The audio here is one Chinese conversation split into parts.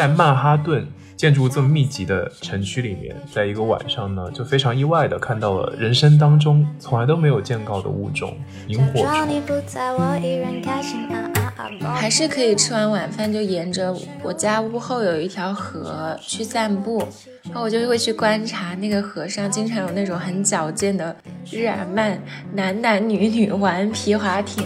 在曼哈顿建筑这么密集的城区里面，在一个晚上呢，就非常意外的看到了人生当中从来都没有见到的物种——萤火虫。还是可以吃完晚饭就沿着我家屋后有一条河去散步，然后我就会去观察那个河上经常有那种很矫健的日耳曼男男女女玩皮划艇。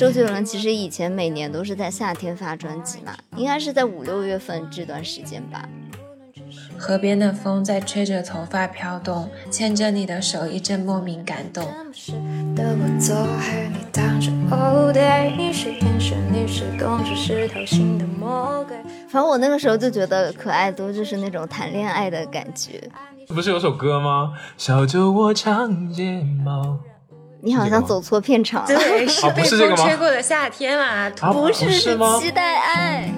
周杰伦其实以前每年都是在夏天发专辑嘛，应该是在五六月份这段时间吧。河边的风在吹着头发飘动，牵着你的手，一阵莫名感动。反正我那个时候就觉得可爱多就是那种谈恋爱的感觉。不是有首歌吗？小酒窝长睫毛。你好像走错片场了。对，是被风吹过的夏天啊。不是，是吗？期待爱。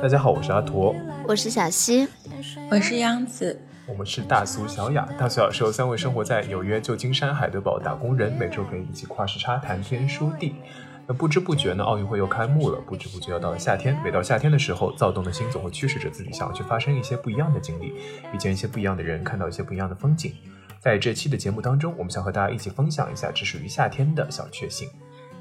大家好，我是阿驼，我是小溪，我是央子，我们是大苏小雅。大苏小是由三位生活在纽约、旧金山、海德堡打工人每周可以一起跨时差谈天说地。那不知不觉呢，奥运会又开幕了，不知不觉要到了夏天。每到夏天的时候，躁动的心总会驱使着自己，想要去发生一些不一样的经历，遇见一些不一样的人，看到一些不一样的风景。在这期的节目当中，我们想和大家一起分享一下只属于夏天的小确幸。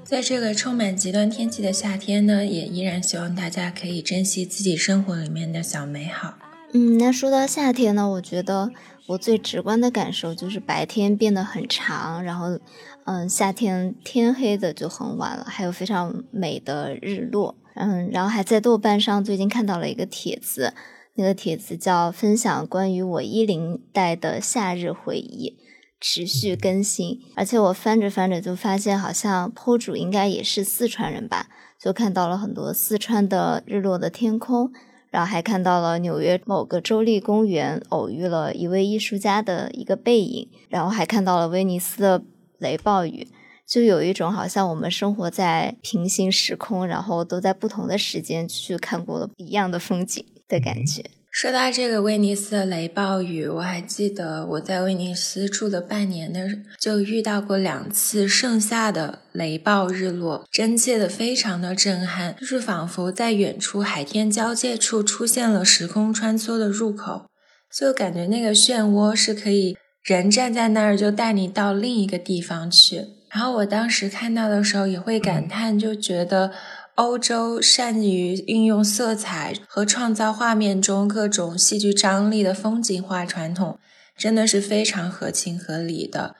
在这个充满极端天气的夏天呢，也依然希望大家可以珍惜自己生活里面的小美好。嗯，那说到夏天呢，我觉得我最直观的感受就是白天变得很长，然后，嗯，夏天天黑的就很晚了，还有非常美的日落。嗯，然后还在豆瓣上最近看到了一个帖子，那个帖子叫分享关于我一零代的夏日回忆。持续更新，而且我翻着翻着就发现，好像坡主应该也是四川人吧，就看到了很多四川的日落的天空，然后还看到了纽约某个州立公园偶遇了一位艺术家的一个背影，然后还看到了威尼斯的雷暴雨，就有一种好像我们生活在平行时空，然后都在不同的时间去看过了一样的风景的感觉。说到这个威尼斯的雷暴雨，我还记得我在威尼斯住了半年的，就遇到过两次盛夏的雷暴日落，真切的非常的震撼，就是仿佛在远处海天交界处出现了时空穿梭的入口，就感觉那个漩涡是可以人站在那儿就带你到另一个地方去。然后我当时看到的时候也会感叹，就觉得。欧洲善于运用色彩和创造画面中各种戏剧张力的风景画传统，真的是非常合情合理的。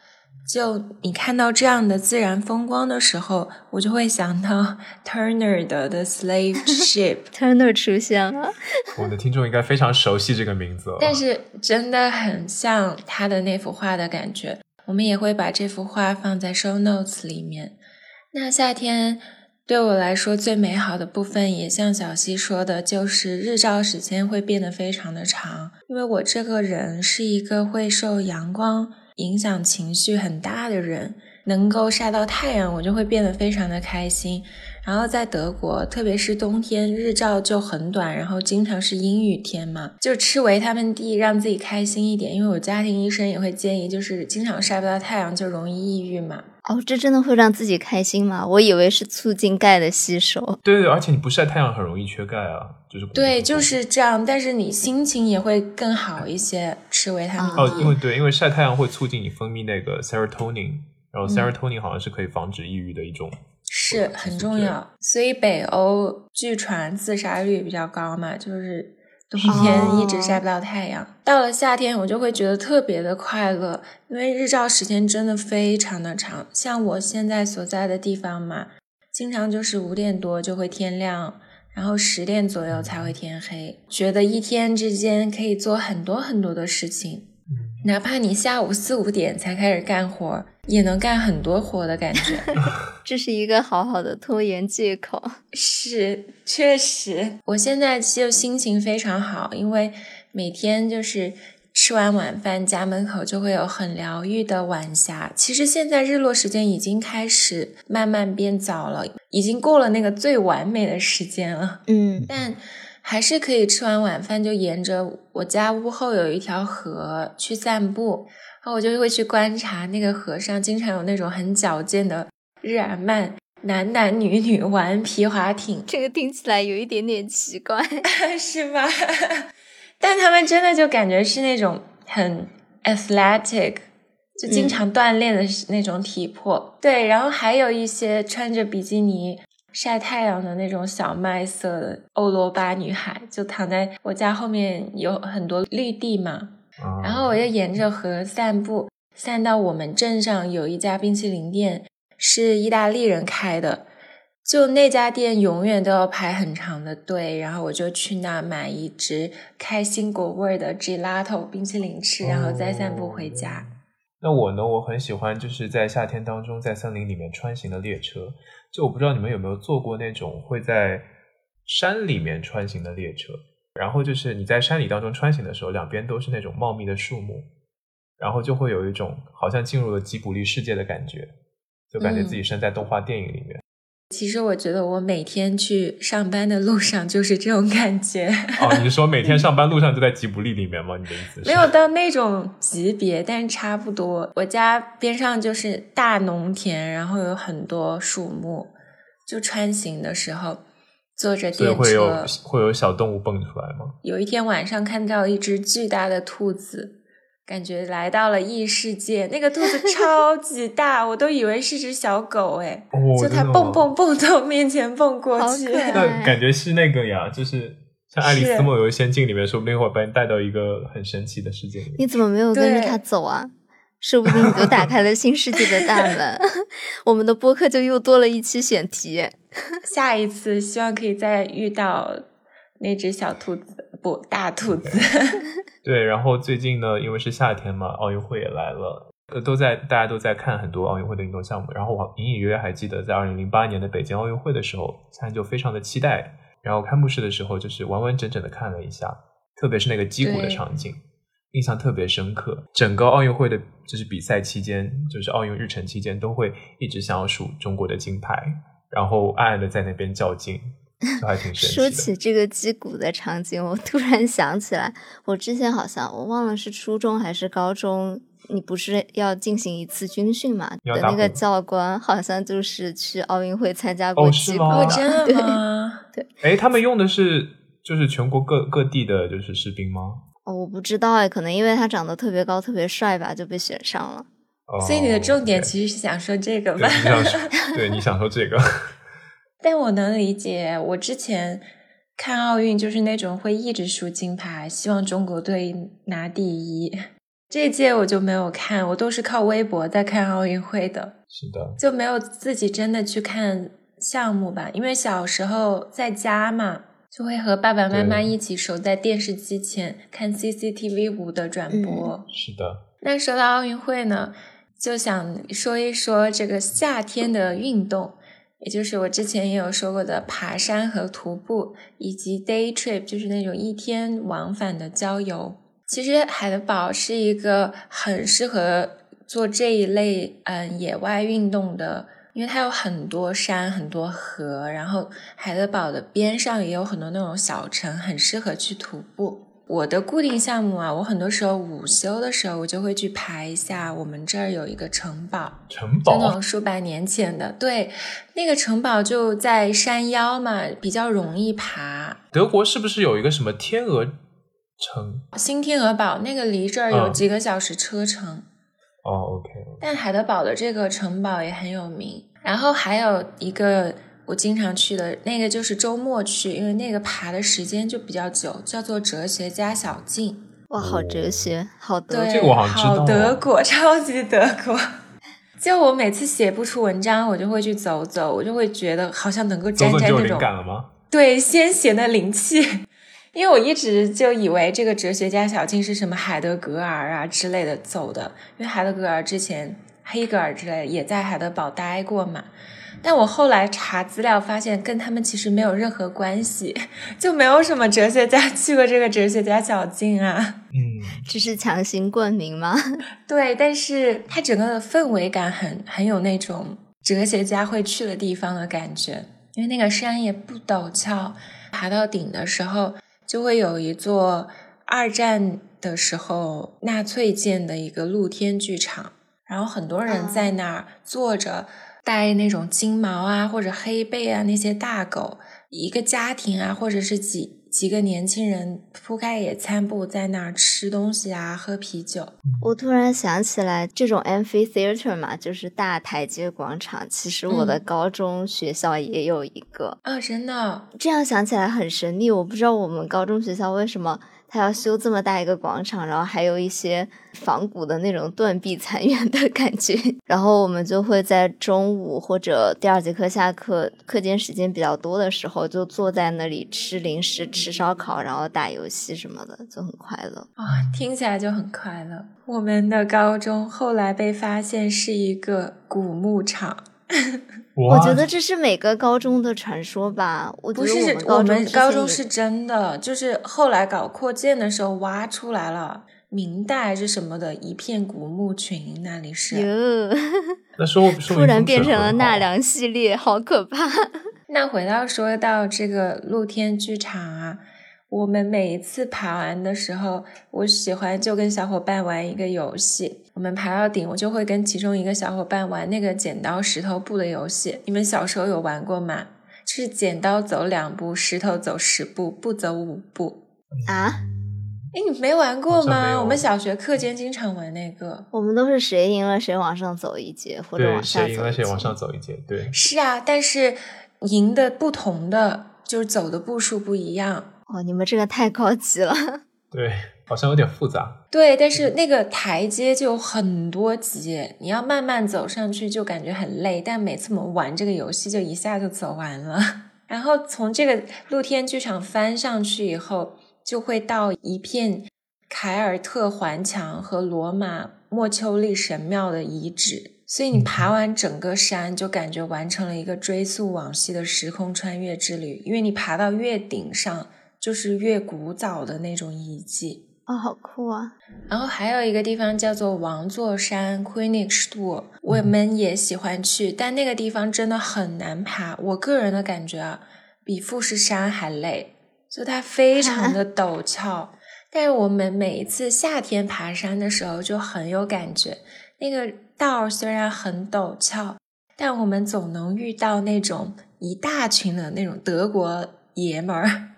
就你看到这样的自然风光的时候，我就会想到 Turner 的《The Slave Ship 》。Turner 出现了，我的听众应该非常熟悉这个名字。但是真的很像他的那幅画的感觉。我们也会把这幅画放在 Show Notes 里面。那夏天。对我来说，最美好的部分也像小溪说的，就是日照时间会变得非常的长。因为我这个人是一个会受阳光影响情绪很大的人，能够晒到太阳，我就会变得非常的开心。然后在德国，特别是冬天，日照就很短，然后经常是阴雨天嘛，就吃维他命 D 让自己开心一点。因为我家庭医生也会建议，就是经常晒不到太阳就容易抑郁嘛。哦，这真的会让自己开心吗？我以为是促进钙的吸收。对对，而且你不晒太阳很容易缺钙啊，就是对，就是这样。但是你心情也会更好一些，吃维他命 D。哦，因为对，因为晒太阳会促进你分泌那个 serotonin，然后 serotonin 好像是可以防止抑郁的一种。是很重要，所以北欧据传自杀率比较高嘛，就是冬天一直晒不到太阳。到了夏天，我就会觉得特别的快乐，因为日照时间真的非常的长。像我现在所在的地方嘛，经常就是五点多就会天亮，然后十点左右才会天黑，觉得一天之间可以做很多很多的事情。哪怕你下午四五点才开始干活，也能干很多活的感觉。这是一个好好的拖延借口。是，确实，我现在就心情非常好，因为每天就是吃完晚饭，家门口就会有很疗愈的晚霞。其实现在日落时间已经开始慢慢变早了，已经过了那个最完美的时间了。嗯，但。还是可以吃完晚饭就沿着我家屋后有一条河去散步，然后我就会去观察那个河上经常有那种很矫健的日耳曼男男女女玩皮划艇，这个听起来有一点点奇怪，是吗？但他们真的就感觉是那种很 athletic，就经常锻炼的那种体魄。对，然后还有一些穿着比基尼晒太阳的那种小麦色的欧罗巴女孩，就躺在我家后面有很多绿地嘛，然后我就沿着河散步，散到我们镇上有一家冰淇淋店，是意大利人开的。就那家店永远都要排很长的队，然后我就去那买一只开心果味的 gelato 冰淇淋吃，然后再散步回家。那我呢？我很喜欢就是在夏天当中在森林里面穿行的列车。就我不知道你们有没有坐过那种会在山里面穿行的列车，然后就是你在山里当中穿行的时候，两边都是那种茂密的树木，然后就会有一种好像进入了吉卜力世界的感觉，就感觉自己身在动画电影里面。其实我觉得我每天去上班的路上就是这种感觉。哦，你是说每天 上班路上就在吉卜力里面吗？你的意思？没有到那种级别，但是差不多。我家边上就是大农田，然后有很多树木，就穿行的时候坐着电车，会有会有小动物蹦出来吗？有一天晚上看到一只巨大的兔子。感觉来到了异世界，那个兔子超级大，我都以为是只小狗哎，就它蹦蹦蹦从面前蹦过去，那感觉是那个呀，就是像《爱丽丝梦游仙境》里面，说不定会把你带到一个很神奇的世界里。你怎么没有跟着它走啊？说不定你就打 开了新世界的大门。我们的播客就又多了一期选题，下一次希望可以再遇到那只小兔子。不，大兔子。对，然后最近呢，因为是夏天嘛，奥运会也来了，呃，都在大家都在看很多奥运会的运动项目。然后我隐隐约约还记得，在二零零八年的北京奥运会的时候，参就非常的期待。然后开幕式的时候，就是完完整整的看了一下，特别是那个击鼓的场景，印象特别深刻。整个奥运会的就是比赛期间，就是奥运日程期间，都会一直想要数中国的金牌，然后暗暗的在那边较劲。还挺 说起这个击鼓的场景，我突然想起来，我之前好像我忘了是初中还是高中，你不是要进行一次军训嘛？的那个教官好像就是去奥运会参加过击鼓的，真的吗？对，哎，他们用的是就是全国各各地的就是士兵吗？哦，我不知道哎，可能因为他长得特别高、特别帅吧，就被选上了。所以你的重点其实是想说这个吧？对，你想说这个。但我能理解，我之前看奥运就是那种会一直输金牌，希望中国队拿第一。这届我就没有看，我都是靠微博在看奥运会的。是的，就没有自己真的去看项目吧，因为小时候在家嘛，就会和爸爸妈妈一起守在电视机前看 CCTV 五的转播。是的。那说到奥运会呢，就想说一说这个夏天的运动。也就是我之前也有说过的爬山和徒步，以及 day trip，就是那种一天往返的郊游。其实海德堡是一个很适合做这一类嗯野外运动的，因为它有很多山、很多河，然后海德堡的边上也有很多那种小城，很适合去徒步。我的固定项目啊，我很多时候午休的时候，我就会去爬一下。我们这儿有一个城堡，城堡，那种数百年前的，对，那个城堡就在山腰嘛，比较容易爬。德国是不是有一个什么天鹅城？新天鹅堡，那个离这儿有几个小时车程。哦，OK。但海德堡的这个城堡也很有名，然后还有一个。我经常去的那个就是周末去，因为那个爬的时间就比较久，叫做哲学家小径。哇，好哲学，好德，这个我好像知道。好德国，超级德国。就我每次写不出文章，我就会去走走，我就会觉得好像能够沾沾那种感了吗？对，先贤的灵气。因为我一直就以为这个哲学家小径是什么海德格尔啊之类的走的，因为海德格尔之前黑格尔之类也在海德堡待过嘛。但我后来查资料发现，跟他们其实没有任何关系，就没有什么哲学家 去过这个哲学家小径啊。嗯，这是强行冠名吗？对，但是它整个的氛围感很很有那种哲学家会去的地方的感觉，因为那个山也不陡峭，爬到顶的时候，就会有一座二战的时候纳粹建的一个露天剧场，然后很多人在那儿坐着，带那种金毛啊或者黑背啊那些大狗，一个家庭啊或者是几。几个年轻人铺开野餐布在那儿吃东西啊，喝啤酒。我突然想起来，这种 amphitheater 嘛，就是大台阶广场。其实我的高中学校也有一个啊，真的。这样想起来很神秘，我不知道我们高中学校为什么。他要修这么大一个广场，然后还有一些仿古的那种断壁残垣的感觉，然后我们就会在中午或者第二节课下课，课间时间比较多的时候，就坐在那里吃零食、吃烧烤，然后打游戏什么的，就很快乐啊！听起来就很快乐。我们的高中后来被发现是一个古牧场。我觉得这是每个高中的传说吧。不是，我们高中是真的，就是后来搞扩建的时候挖出来了，明代是什么的一片古墓群，那里是。哟，那说突然变成了纳凉系列，好可怕。那回到说到这个露天剧场啊。我们每一次爬完的时候，我喜欢就跟小伙伴玩一个游戏。我们爬到顶，我就会跟其中一个小伙伴玩那个剪刀石头布的游戏。你们小时候有玩过吗？就是剪刀走两步，石头走十步，不走五步啊？哎，你没玩过吗？我们小学课间经常玩那个。我们都是谁赢了谁往上走一阶，或者往下走谁赢了谁往上走一阶。对，是啊，但是赢的不同的就是走的步数不一样。哦，你们这个太高级了。对，好像有点复杂。对，但是那个台阶就很多级，你要慢慢走上去，就感觉很累。但每次我们玩这个游戏，就一下就走完了。然后从这个露天剧场翻上去以后，就会到一片凯尔特环墙和罗马莫丘利神庙的遗址。所以你爬完整个山，就感觉完成了一个追溯往昔的时空穿越之旅，因为你爬到月顶上。就是越古早的那种遗迹哦，好酷啊！然后还有一个地方叫做王座山 （Queenstool），我们也喜欢去，但那个地方真的很难爬。我个人的感觉啊，比富士山还累，就它非常的陡峭。但是我们每一次夏天爬山的时候就很有感觉，那个道虽然很陡峭，但我们总能遇到那种一大群的那种德国爷们儿。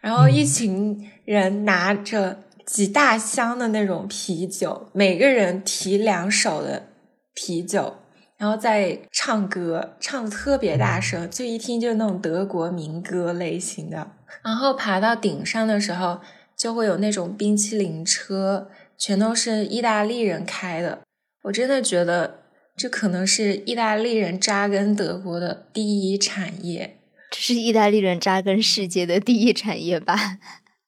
然后一群人拿着几大箱的那种啤酒，每个人提两手的啤酒，然后在唱歌，唱的特别大声，就一听就是那种德国民歌类型的。然后爬到顶上的时候，就会有那种冰淇淋车，全都是意大利人开的。我真的觉得这可能是意大利人扎根德国的第一产业。这是意大利人扎根世界的第一产业吧？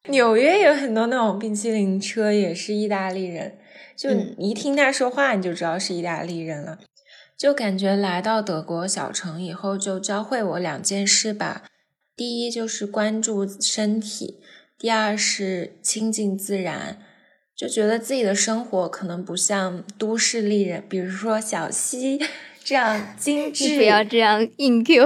纽约有很多那种冰淇淋车，也是意大利人。就一听他说话，你就知道是意大利人了。就感觉来到德国小城以后，就教会我两件事吧。第一就是关注身体，第二是亲近自然。就觉得自己的生活可能不像都市丽人，比如说小溪。这样精致，不要这样硬 Q。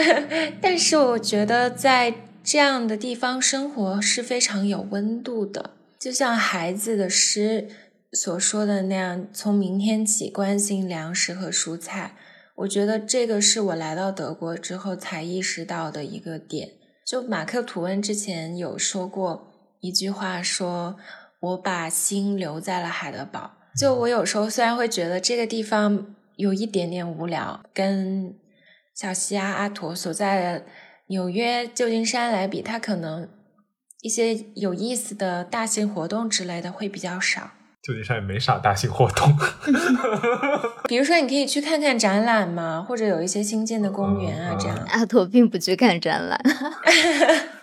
但是我觉得在这样的地方生活是非常有温度的，就像孩子的诗所说的那样，从明天起关心粮食和蔬菜。我觉得这个是我来到德国之后才意识到的一个点。就马克吐温之前有说过一句话，说我把心留在了海德堡。就我有时候虽然会觉得这个地方。有一点点无聊，跟小西啊、阿陀所在的纽约、旧金山来比，它可能一些有意思的大型活动之类的会比较少。旧金山也没啥大型活动 比如说你可以去看看展览嘛，或者有一些新建的公园啊，这样。阿拓并不去看展览。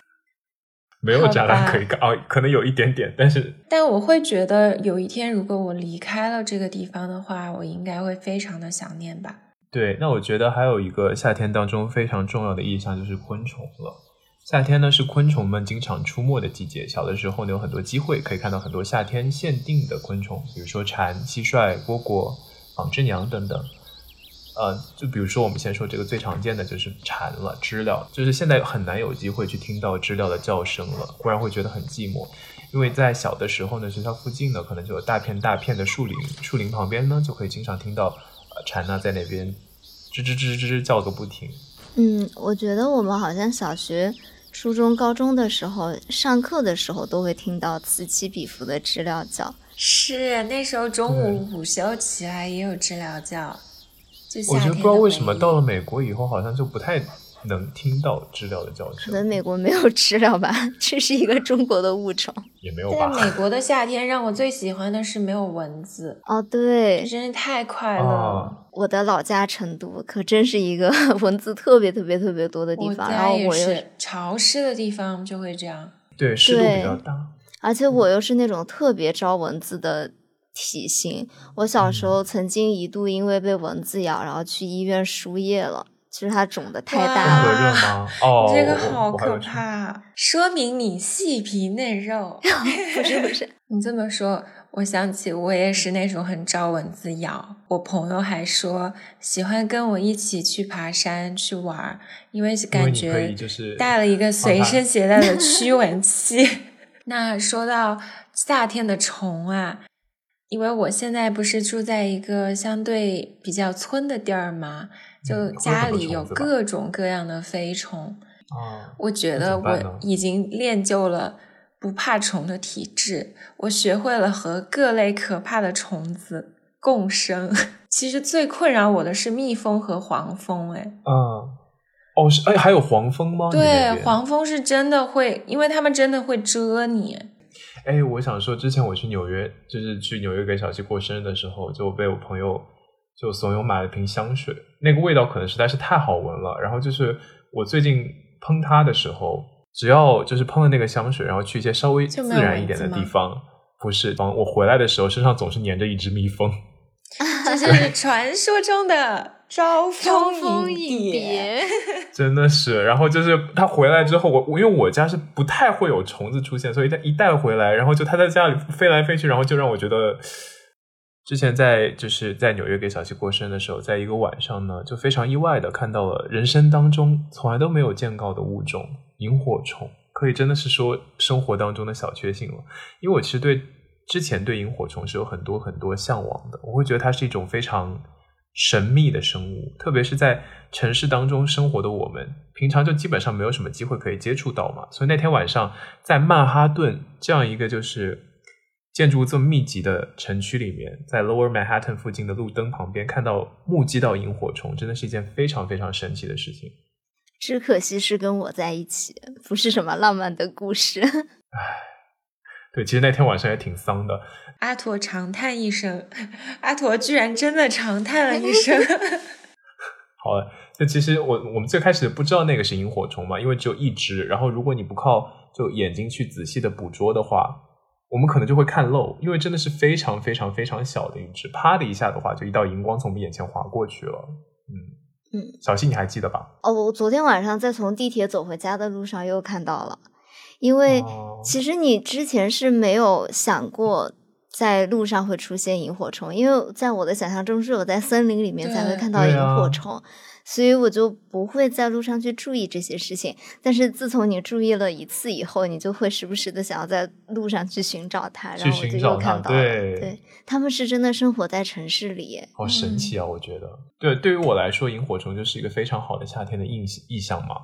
没有展览可以看哦，可能有一点点，但是，但我会觉得有一天如果我离开了这个地方的话，我应该会非常的想念吧。对，那我觉得还有一个夏天当中非常重要的意象就是昆虫了。夏天呢是昆虫们经常出没的季节，小的时候呢有很多机会可以看到很多夏天限定的昆虫，比如说蝉、蟋蟀、蝈蝈、纺织娘等等。呃，就比如说我们先说这个最常见的就是蝉了，知了，就是现在很难有机会去听到知了的叫声了，忽然会觉得很寂寞。因为在小的时候呢，学校附近呢，可能就有大片大片的树林，树林旁边呢，就可以经常听到呃蝉呢在那边吱吱吱吱吱叫个不停。嗯，我觉得我们好像小学、初中、高中的时候上课的时候都会听到此起彼伏的知了叫。是那时候中午午休起来也有知了叫。我觉得不知道为什么到了美国以后，好像就不太能听到知了的叫声。可能美国没有知了吧，这是一个中国的物种。也没有吧。在美国的夏天，让我最喜欢的是没有蚊子。哦，对，真是太快乐了。我的老家成都可真是一个 蚊子特别特别特别多的地方。然后我又潮湿的地方就会这样。对，湿度比较大。而且我又是那种特别招蚊子的。体型，我小时候曾经一度因为被蚊子咬，然后去医院输液了。其实它肿的太大了。吗？哦，这个好可怕，说明你细皮嫩肉。不是不是，你这么说，我想起我也是那种很招蚊子咬。我朋友还说喜欢跟我一起去爬山去玩，因为感觉带了一个随身携带的 驱蚊器。那说到夏天的虫啊。因为我现在不是住在一个相对比较村的地儿嘛，就家里有各种各样的飞虫。哦，我觉得我已经练就了不怕虫的体质，我学会了和各类可怕的虫子共生。其实最困扰我的是蜜蜂和黄蜂，哎，嗯，哦是，哎，还有黄蜂吗？对，黄蜂是真的会，因为他们真的会蛰你。哎，我想说，之前我去纽约，就是去纽约给小七过生日的时候，就被我朋友就怂恿买了瓶香水，那个味道可能实在是太好闻了。然后就是我最近喷它的时候，只要就是喷了那个香水，然后去一些稍微自然一点的地方，不是，我回来的时候身上总是粘着一只蜜蜂。这就是传说中的招蜂引蝶，真的是。然后就是他回来之后，我我因为我家是不太会有虫子出现，所以他一带回来，然后就他在家里飞来飞去，然后就让我觉得，之前在就是在纽约给小七过生日的时候，在一个晚上呢，就非常意外的看到了人生当中从来都没有见到的物种——萤火虫，可以真的是说生活当中的小确幸了。因为我其实对。之前对萤火虫是有很多很多向往的，我会觉得它是一种非常神秘的生物，特别是在城市当中生活的我们，平常就基本上没有什么机会可以接触到嘛。所以那天晚上在曼哈顿这样一个就是建筑这么密集的城区里面，在 Lower Manhattan 附近的路灯旁边看到目击到萤火虫，真的是一件非常非常神奇的事情。只可惜是跟我在一起，不是什么浪漫的故事。唉。对，其实那天晚上也挺丧的。阿驼长叹一声，阿驼居然真的长叹了一声。好了，那其实我我们最开始不知道那个是萤火虫嘛，因为只有一只。然后如果你不靠就眼睛去仔细的捕捉的话，我们可能就会看漏，因为真的是非常非常非常小的一只，啪的一下的话，就一道荧光从我们眼前划过去了。嗯嗯，小溪你还记得吧？哦，我昨天晚上在从地铁走回家的路上又看到了。因为其实你之前是没有想过在路上会出现萤火虫，因为在我的想象中是有在森林里面才会看到萤火虫，所以我就不会在路上去注意这些事情。但是自从你注意了一次以后，你就会时不时的想要在路上去寻找它，然后我就又看到了。对，他们是真的生活在城市里，好神奇啊！我觉得，对，对于我来说，萤火虫就是一个非常好的夏天的印意象嘛。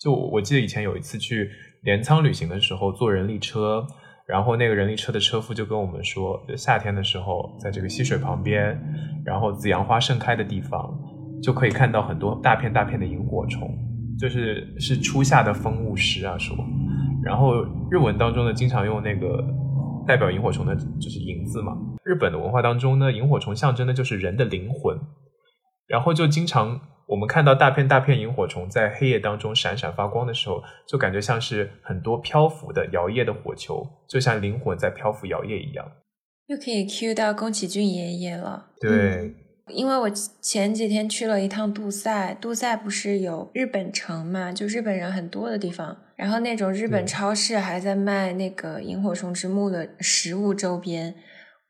就我记得以前有一次去。镰仓旅行的时候坐人力车，然后那个人力车的车夫就跟我们说，夏天的时候在这个溪水旁边，然后紫阳花盛开的地方，就可以看到很多大片大片的萤火虫，就是是初夏的风物诗啊说。然后日文当中呢，经常用那个代表萤火虫的就是“萤”字嘛。日本的文化当中呢，萤火虫象征的就是人的灵魂，然后就经常。我们看到大片大片萤火虫在黑夜当中闪闪发光的时候，就感觉像是很多漂浮的摇曳的火球，就像灵魂在漂浮摇曳一样。又可以 Q 到宫崎骏爷爷了。对，因为我前几天去了一趟杜塞，杜塞不是有日本城嘛，就日本人很多的地方，然后那种日本超市还在卖那个萤火虫之墓的食物周边。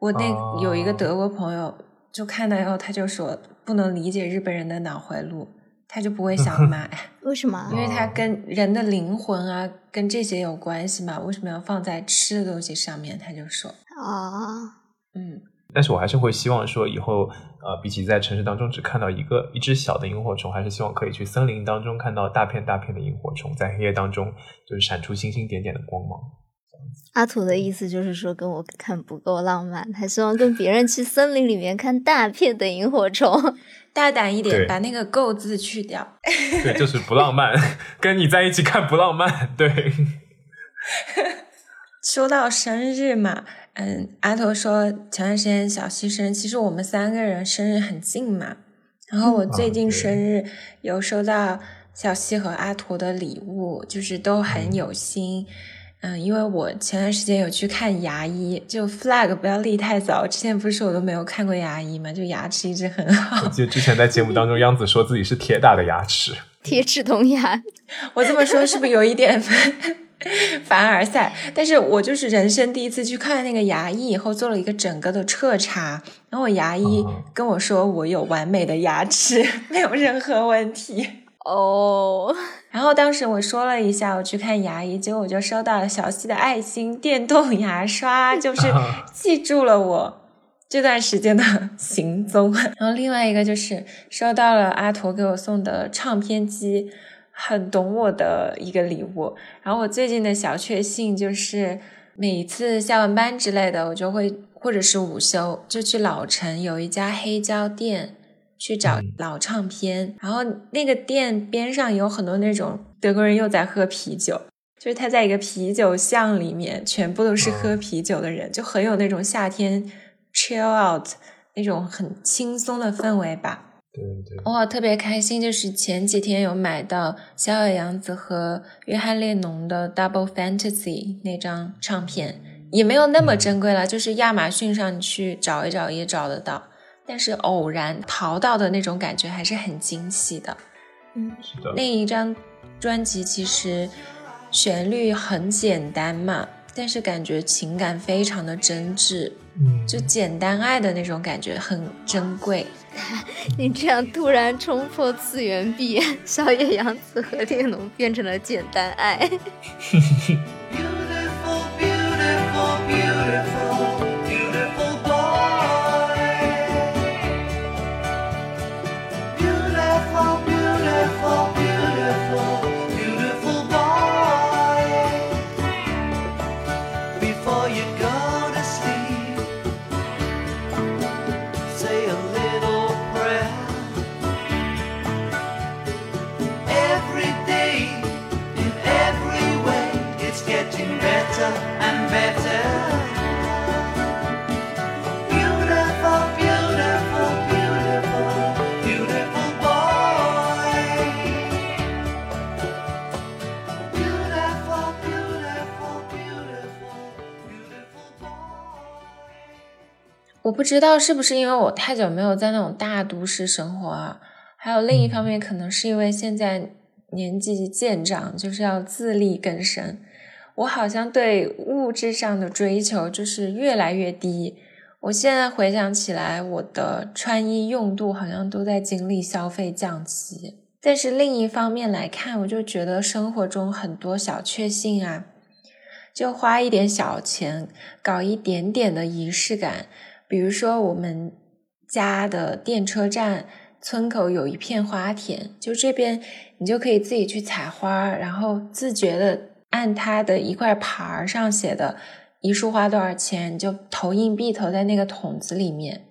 我那有一个德国朋友。就看到以后他就说不能理解日本人的脑回路，他就不会想 买。为什么？因为它跟人的灵魂啊，跟这些有关系嘛。为什么要放在吃的东西上面？他就说啊，嗯。但是我还是会希望说，以后呃，比起在城市当中只看到一个一只小的萤火虫，还是希望可以去森林当中看到大片大片的萤火虫，在黑夜当中就是闪出星星点点的光芒。阿土的意思就是说，跟我看不够浪漫，他希望跟别人去森林里面看大片的萤火虫，大胆一点，把那个“够”字去掉。对，就是不浪漫，跟你在一起看不浪漫。对。说到生日嘛。嗯，阿头说前段时间小西生日，其实我们三个人生日很近嘛。然后我最近生日有收到小西和阿驼的礼物，就是都很有心。嗯，因为我前段时间有去看牙医，就 flag 不要立太早。之前不是我都没有看过牙医嘛，就牙齿一直很好。我记得之前在节目当中，央子说自己是铁打的牙齿，铁齿铜牙。我这么说是不是有一点？凡尔赛，但是我就是人生第一次去看那个牙医，以后做了一个整个的彻查，然后我牙医跟我说我有完美的牙齿，没有任何问题哦。然后当时我说了一下我去看牙医，结果我就收到了小西的爱心电动牙刷，就 是记住了我这段时间的 行踪。然后另外一个就是收到了阿驼给我送的唱片机。很懂我的一个礼物，然后我最近的小确幸就是，每次下完班之类的，我就会或者是午休就去老城有一家黑胶店去找老唱片，然后那个店边上有很多那种德国人又在喝啤酒，就是他在一个啤酒巷里面，全部都是喝啤酒的人，就很有那种夏天 chill out 那种很轻松的氛围吧。我特别开心，就是前几天有买到小野洋子和约翰列侬的《Double Fantasy》那张唱片，也没有那么珍贵了，就是亚马逊上去找一找也找得到，但是偶然淘到的那种感觉还是很惊喜的。嗯，是的。那一张专辑其实旋律很简单嘛，但是感觉情感非常的真挚，嗯，就简单爱的那种感觉很珍贵。你这样突然冲破次元壁，小野洋子和列侬变成了简单爱。不知道是不是因为我太久没有在那种大都市生活啊，还有另一方面可能是因为现在年纪渐长，就是要自力更生。我好像对物质上的追求就是越来越低。我现在回想起来，我的穿衣用度好像都在经历消费降级。但是另一方面来看，我就觉得生活中很多小确幸啊，就花一点小钱，搞一点点的仪式感。比如说，我们家的电车站村口有一片花田，就这边你就可以自己去采花，然后自觉的按它的一块牌儿上写的一束花多少钱，你就投硬币投在那个桶子里面，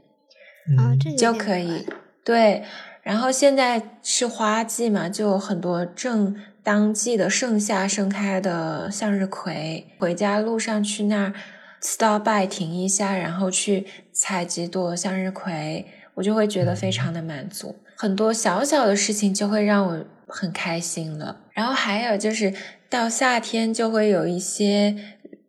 啊，这就可以。对，然后现在是花季嘛，就有很多正当季的盛夏盛开的向日葵，回家路上去那儿。Stop by 停一下，然后去采几朵向日葵，我就会觉得非常的满足。很多小小的事情就会让我很开心了。然后还有就是到夏天就会有一些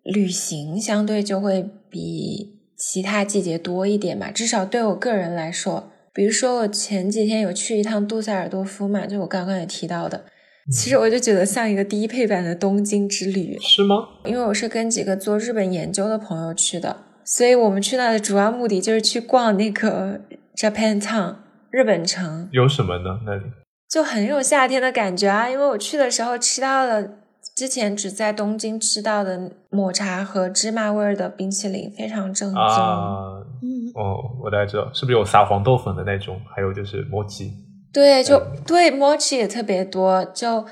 旅行，相对就会比其他季节多一点嘛。至少对我个人来说，比如说我前几天有去一趟杜塞尔多夫嘛，就我刚刚也提到的。其实我就觉得像一个低配版的东京之旅，是吗？因为我是跟几个做日本研究的朋友去的，所以我们去那的主要目的就是去逛那个 Japan Town 日本城。有什么呢？那里就很有夏天的感觉啊！因为我去的时候吃到了之前只在东京吃到的抹茶和芝麻味儿的冰淇淋，非常正宗。啊，嗯，哦，我大概知道，是不是有撒黄豆粉的那种？还有就是摩吉，对，就嗯对 mochi 也特别多，就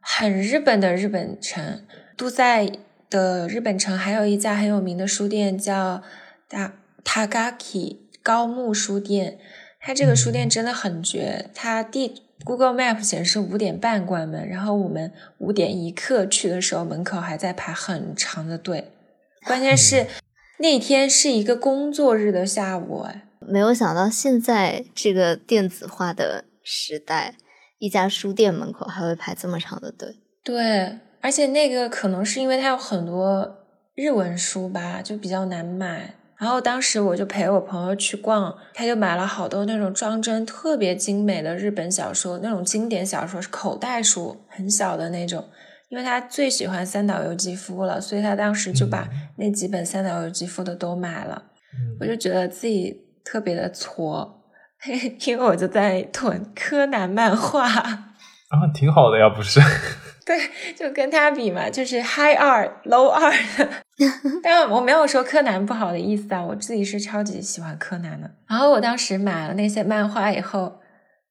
很日本的日本城。都在的日本城还有一家很有名的书店叫大 Tagaki 高木书店，它这个书店真的很绝，它地 Google Map 显示五点半关门，然后我们五点一刻去的时候，门口还在排很长的队。关键是那天是一个工作日的下午，哎，没有想到现在这个电子化的时代，一家书店门口还会排这么长的队。对，而且那个可能是因为它有很多日文书吧，就比较难买。然后当时我就陪我朋友去逛，他就买了好多那种装帧特别精美的日本小说，那种经典小说是口袋书，很小的那种。因为他最喜欢三岛由纪夫了，所以他当时就把那几本三岛由纪夫的都买了。我就觉得自己特别的挫，因为我就在囤柯南漫画。啊，挺好的呀，不是？对，就跟他比嘛，就是 high 二 low 二的。但我没有说柯南不好的意思啊，我自己是超级喜欢柯南的。然后我当时买了那些漫画以后，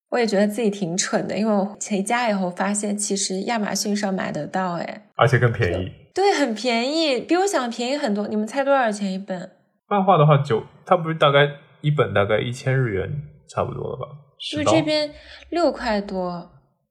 我也觉得自己挺蠢的，因为我回家以后发现，其实亚马逊上买得到，哎，而且更便宜。对，很便宜，比我想的便宜很多。你们猜多少钱一本？漫画的话，九，它不是大概一本大概一千日元差不多了吧？就这边六块多，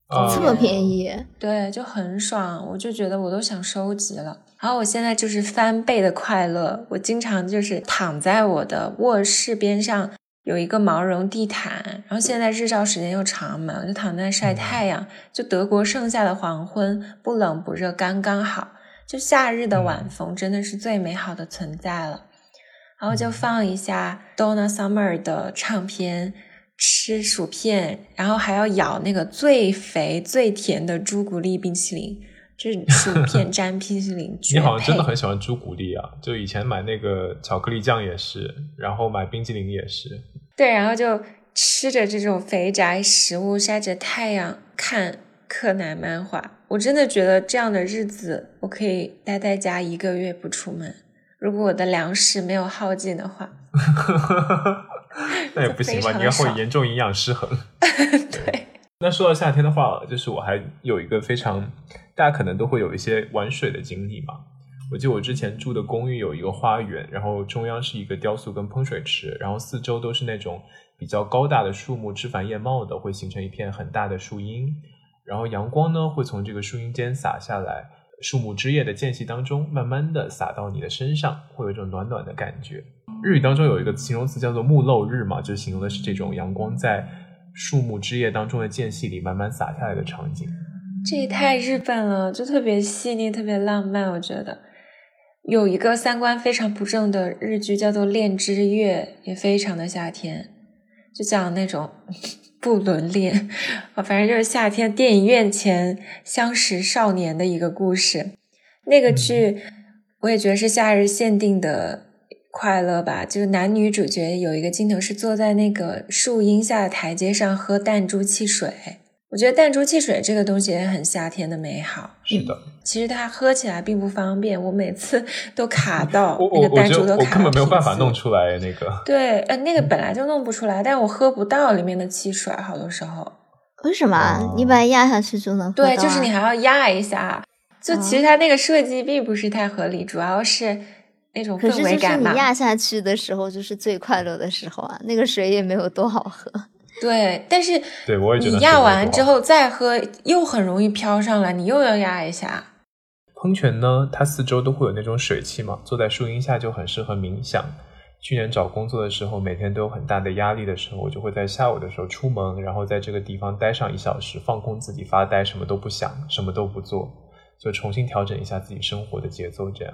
啊这么便宜，对，就很爽，我就觉得我都想收集了。然后我现在就是翻倍的快乐，我经常就是躺在我的卧室边上，有一个毛绒地毯，然后现在日照时间又长嘛，我就躺在那晒太阳，就德国盛夏的黄昏，不冷不热，刚刚好。就夏日的晚风真的是最美好的存在了。然后就放一下 Donna Summer 的唱片，吃薯片，然后还要咬那个最肥最甜的朱古力冰淇淋，这 薯片沾冰淇淋你好像真的很喜欢朱古力啊！就以前买那个巧克力酱也是，然后买冰淇淋也是。对，然后就吃着这种肥宅食物，晒着太阳看柯南漫画。我真的觉得这样的日子，我可以待在家一个月不出门。如果我的粮食没有耗尽的话，那也不行吧？你应该会严重营养失衡。对，那说到夏天的话，就是我还有一个非常，大家可能都会有一些玩水的经历嘛。我记得我之前住的公寓有一个花园，然后中央是一个雕塑跟喷水池，然后四周都是那种比较高大的树木，枝繁叶茂的，会形成一片很大的树荫。然后阳光呢会从这个树荫间洒下来，树木枝叶的间隙当中，慢慢的洒到你的身上，会有一种暖暖的感觉。日语当中有一个形容词叫做“木漏日”嘛，就形容的是这种阳光在树木枝叶当中的间隙里慢慢洒下来的场景。这也太日本了，就特别细腻，特别浪漫。我觉得有一个三观非常不正的日剧叫做《恋之月》，也非常的夏天，就讲那种不伦恋，啊，反正就是夏天电影院前相识少年的一个故事。那个剧我也觉得是夏日限定的快乐吧，就是男女主角有一个镜头是坐在那个树荫下的台阶上喝弹珠汽水。我觉得弹珠汽水这个东西也很夏天的美好。是的，其实它喝起来并不方便，我每次 都卡到那个弹珠都卡根本没有办法弄出来那个。对，呃，那个本来就弄不出来，但我喝不到里面的汽水，好多时候。为什么你把它压下去就能喝到、啊？对，就是你还要压一下。就其实它那个设计并不是太合理，主要是那种氛可是就是你围感。压下去的时候，就是最快乐的时候啊！那个水也没有多好喝。对，但是对我也觉得你压完之后再喝，又很容易飘上来，你又要压一下。喷泉呢，它四周都会有那种水汽嘛，坐在树荫下就很适合冥想。去年找工作的时候，每天都有很大的压力的时候，我就会在下午的时候出门，然后在这个地方待上一小时，放空自己，发呆，什么都不想，什么都不做，就重新调整一下自己生活的节奏。这样，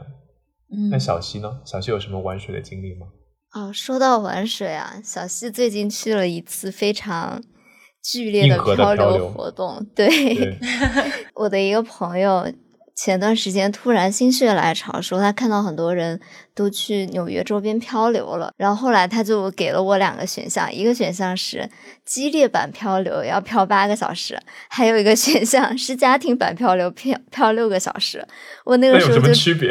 嗯那，小溪呢？小溪有什么玩水的经历吗？哦，说到玩水啊，小溪最近去了一次非常剧烈的漂流漂流活动。对，对，我的一个朋友前段时间突然心血来潮，说他看到很多人都去纽约周边漂流了，然后后来他就给了我两个选项，一个选项是激烈版漂流要漂八个小时，还有一个选项是家庭版漂流漂漂六个小时。我那个时候就区别，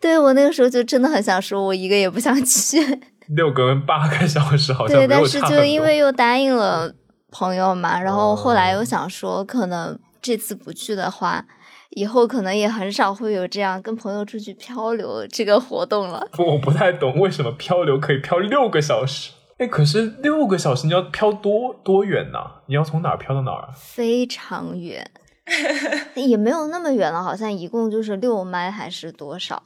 对我那个时候就真的很想说，我一个也不想去。六个跟八个小时好像对，但是就因为又答应了朋友嘛，然后后来又想说，可能这次不去的话。以后可能也很少会有这样跟朋友出去漂流这个活动了。我不太懂为什么漂流可以漂六个小时？哎，可是六个小时你要漂多多远呢？你要从哪儿漂到哪儿？非常远，也没有那么远了，好像一共就是六迈还是多少？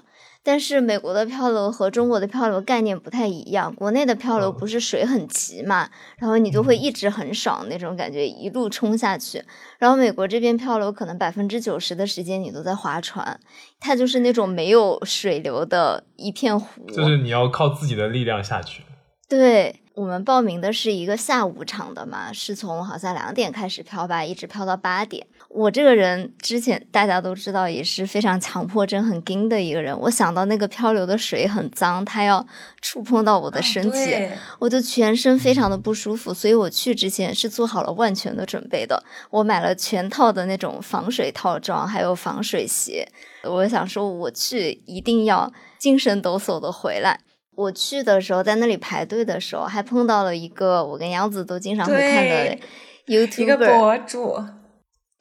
但是美国的漂流和中国的漂流概念不太一样，国内的漂流不是水很急嘛，然后你就会一直很爽那种感觉，一路冲下去。然后美国这边漂流可能百分之九十的时间你都在划船，它就是那种没有水流的一片湖，就是你要靠自己的力量下去。对。我们报名的是一个下午场的嘛，是从好像两点开始漂吧，一直漂到八点。我这个人之前大家都知道，也是非常强迫症很硬的一个人。我想到那个漂流的水很脏，它要触碰到我的身体，我就全身非常的不舒服。所以我去之前是做好了万全的准备的，我买了全套的那种防水套装，还有防水鞋。我想说，我去一定要精神抖擞的回来。我去的时候，在那里排队的时候，还碰到了一个我跟杨子都经常会看的 YouTube 博主。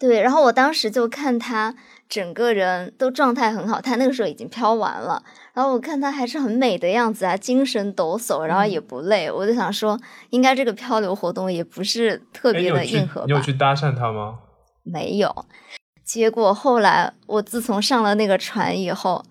对，然后我当时就看他整个人都状态很好，他那个时候已经漂完了，然后我看他还是很美的样子啊，精神抖擞，然后也不累，我就想说，应该这个漂流活动也不是特别的硬核吧？你有去搭讪他吗？没有。结果后来我自从上了那个船以后。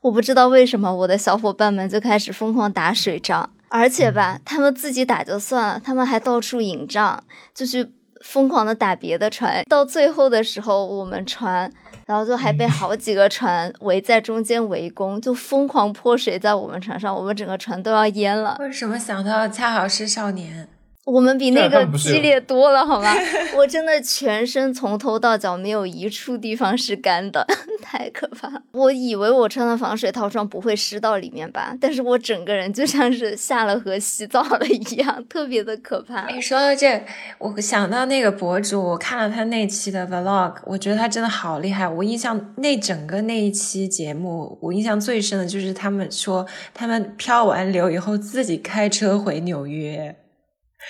我不知道为什么我的小伙伴们就开始疯狂打水仗，而且吧，他们自己打就算了，他们还到处引仗，就去疯狂的打别的船。到最后的时候，我们船，然后就还被好几个船围在中间围攻，就疯狂泼水在我们船上，我们整个船都要淹了。为什么想到恰好是少年？我们比那个激烈多了，好吗？我真的全身从头到脚没有一处地方是干的，太可怕。我以为我穿的防水套装不会湿到里面吧，但是我整个人就像是下了河洗澡了一样，特别的可怕。你，说到这，我想到那个博主，我看了他那期的 vlog，我觉得他真的好厉害。我印象那整个那一期节目，我印象最深的就是他们说他们漂完流以后自己开车回纽约。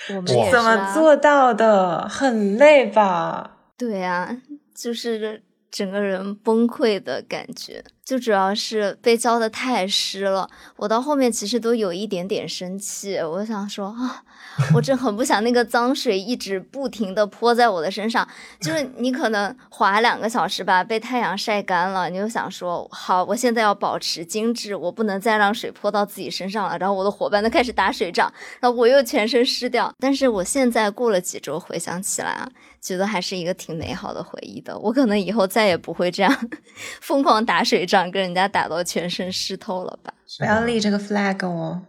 我们怎么做到的？很累吧？对呀，就是整个人崩溃的感觉。就主要是被浇的太湿了，我到后面其实都有一点点生气。我想说啊，我真很不想那个脏水一直不停的泼在我的身上。就是你可能滑两个小时吧，被太阳晒干了，你就想说好，我现在要保持精致，我不能再让水泼到自己身上了。然后我的伙伴都开始打水仗，然后我又全身湿掉。但是我现在过了几周回想起来啊，觉得还是一个挺美好的回忆的。我可能以后再也不会这样 疯狂打水仗。跟人家打到全身湿透了吧？不要立这个 flag 哦。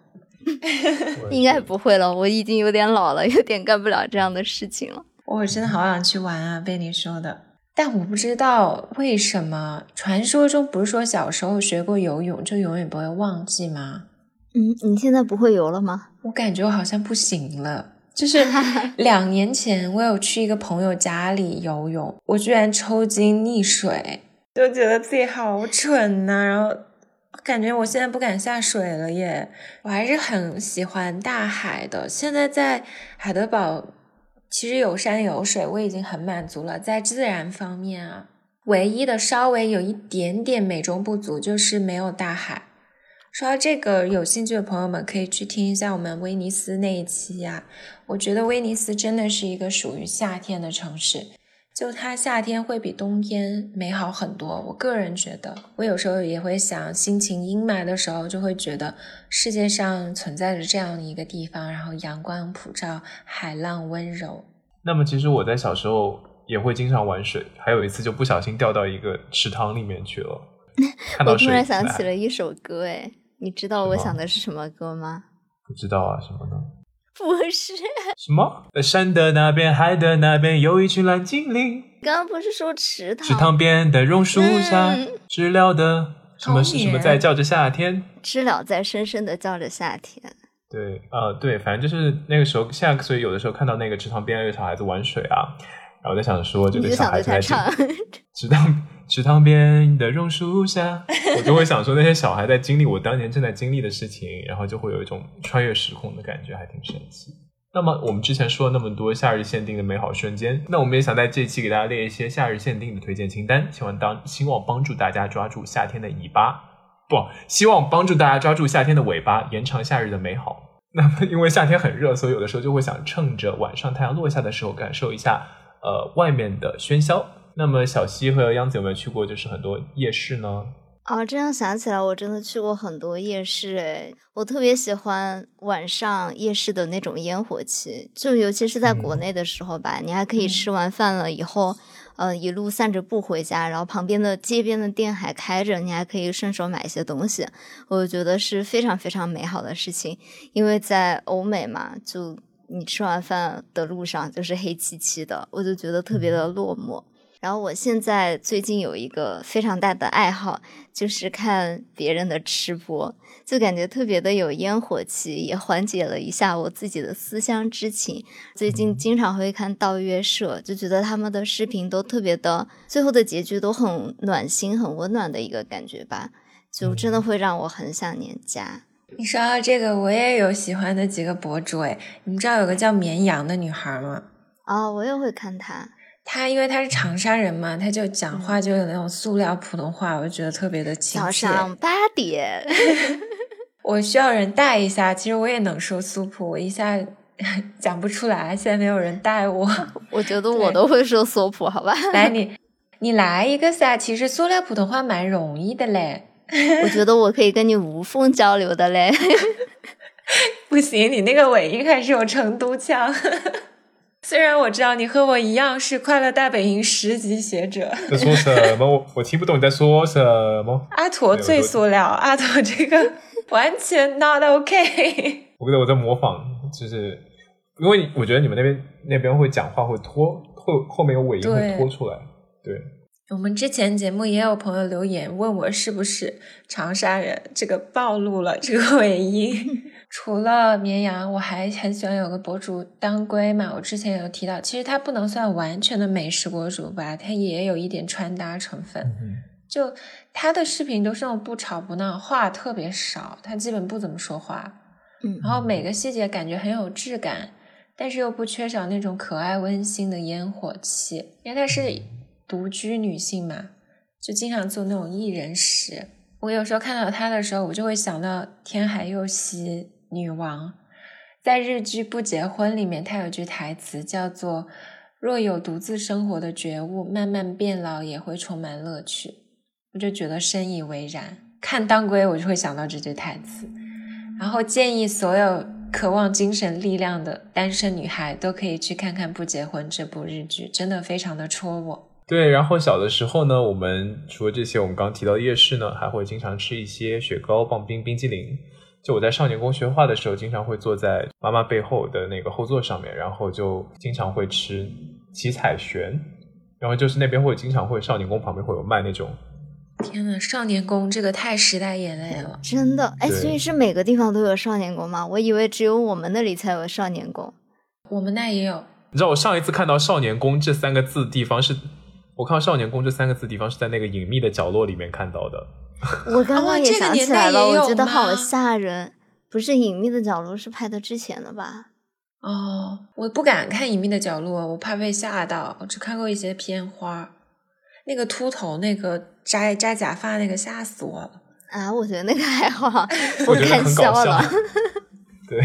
应该不会了，我已经有点老了，有点干不了这样的事情了。我真的好想去玩啊！被你说的，但我不知道为什么。传说中不是说小时候学过游泳就永远不会忘记吗？嗯，你现在不会游了吗？我感觉我好像不行了。就是 两年前，我有去一个朋友家里游泳，我居然抽筋溺水。就觉得自己好蠢呐，然后感觉我现在不敢下水了耶。我还是很喜欢大海的。现在在海德堡，其实有山有水，我已经很满足了。在自然方面啊，唯一的稍微有一点点美中不足就是没有大海。说到这个，有兴趣的朋友们可以去听一下我们威尼斯那一期呀。我觉得威尼斯真的是一个属于夏天的城市。就它夏天会比冬天美好很多，我个人觉得，我有时候也会想，心情阴霾的时候，就会觉得世界上存在着这样一个地方，然后阳光普照，海浪温柔。那么其实我在小时候也会经常玩水，还有一次就不小心掉到一个池塘里面去了。我突然想起了一首歌，哎，你知道我想的是什么歌吗？不知道啊，什么呢？不是什么？山的那边，海的那边，有一群蓝精灵。刚刚不是说池塘？池塘边的榕树下，嗯知了的什么是什么在叫着夏天。知了在深深的叫着夏天。对，呃，对，反正就是那个时候，现在所以有的时候看到那个池塘边那个小孩子玩水啊，然后我在想说，这个小孩子在他唱，池塘池塘边的榕树下，我就会想说那些小孩在经历我当年正在经历的事情，然后就会有一种穿越时空的感觉，还挺神奇。那么我们之前说了那么多夏日限定的美好瞬间，那我们也想在这一期给大家列一些夏日限定的推荐清单，希望当希望帮助大家抓住夏天的尾巴，不，希望帮助大家抓住夏天的尾巴，延长夏日的美好。那么因为夏天很热，所以有的时候就会想趁着晚上太阳落下的时候，感受一下呃外面的喧嚣。那么小溪和央子有没有去过就是很多夜市呢？啊，这样想起来，我真的去过很多夜市，诶，我特别喜欢晚上夜市的那种烟火气，就尤其是在国嗯内的时候吧，你还可以嗯吃完饭了以后，呃，一路散着步回家，然后旁边的街边的店还开着，你还可以顺手买一些东西，我觉得是非常非常美好的事情，因为在欧美嘛，就你吃完饭的路上就是黑漆漆的，我就觉得特别的落寞。然后我现在最近有一个非常大的爱好，就是看别人的吃播，就感觉特别的有烟火气，也缓解了一下我自己的思乡之情。最近经常会看盗月社，就觉得他们的视频都特别的，最后的结局都很暖心、很温暖的一个感觉吧，就真的会让我很想念家。你说到这个，我也有喜欢的几个博主哎，你们知道有个叫绵羊的女孩吗？哦、我也会看他。因为他是长沙人嘛，他就讲话就有那种塑料普通话，我就觉得特别的亲切早。上八点，我需要人带一下，其实我也能说苏普，我一下 讲不出来，现在没有人带我。我觉得我都会说苏普，好吧？来，你你来一个噻，其实塑料普通话蛮容易的嘞。我觉得我可以跟你无缝交流的嘞。不行，你那个尾音还是有成都腔。虽然我知道你和我一样是快乐大本营十级学者，在说什么？我我听不懂你在说什么。阿驼最塑料，阿驼这个完全 not OK。我觉得我在模仿，就是因为我觉得你们那边那边会讲话会拖，后后面有尾音会拖出来。对，我们之前节目也有朋友留言问我是不是长沙人，这个暴露了这个尾音。除了绵羊，我还很喜欢有个博主当归嘛，我之前有提到，其实他不能算完全的美食博主吧，他也有一点穿搭成分。嗯就他的视频都是那种不吵不闹，话特别少，他基本不怎么说话，嗯然后每个细节感觉很有质感，但是又不缺少那种可爱温馨的烟火气。因为她是独居女性嘛，就经常做那种一人食。我有时候看到她的时候，我就会想到天海佑希女王，在日剧《不结婚》里面，她有句台词叫做“若有独自生活的觉悟，慢慢变老也会充满乐趣”。我就觉得深以为然。看当归，我就会想到这句台词。然后建议所有渴望精神力量的单身女孩都可以去看看《不结婚》这部日剧，真的非常的戳我。对。然后小的时候呢，我们除了这些我们刚提到夜市呢，还会经常吃一些雪糕、棒冰、冰激凌。就我在少年宫学画的时候，经常会坐在妈妈背后的那个后座上面，然后就经常会吃七彩旋，然后就是那边会经常会少年宫旁边会有卖那种天呐，少年宫这个太时代眼泪了。真的，哎，所以是每个地方都有少年宫吗？我以为只有我们那里才有少年宫。我们那也有，你知道我上一次看到“少年宫”这三个字的地方是，我看到“少年宫”这三个字地方是在那个隐秘的角落里面看到的。我刚刚也想起来了，我觉得好吓人。不是隐秘的角落是拍的之前的吧？哦，我不敢看《隐秘的角落》，我怕被吓到。我只看过一些片花，那个秃头、那个摘摘假发那个吓死我了。啊，我觉得那个还好，我觉得看很搞笑笑了。对，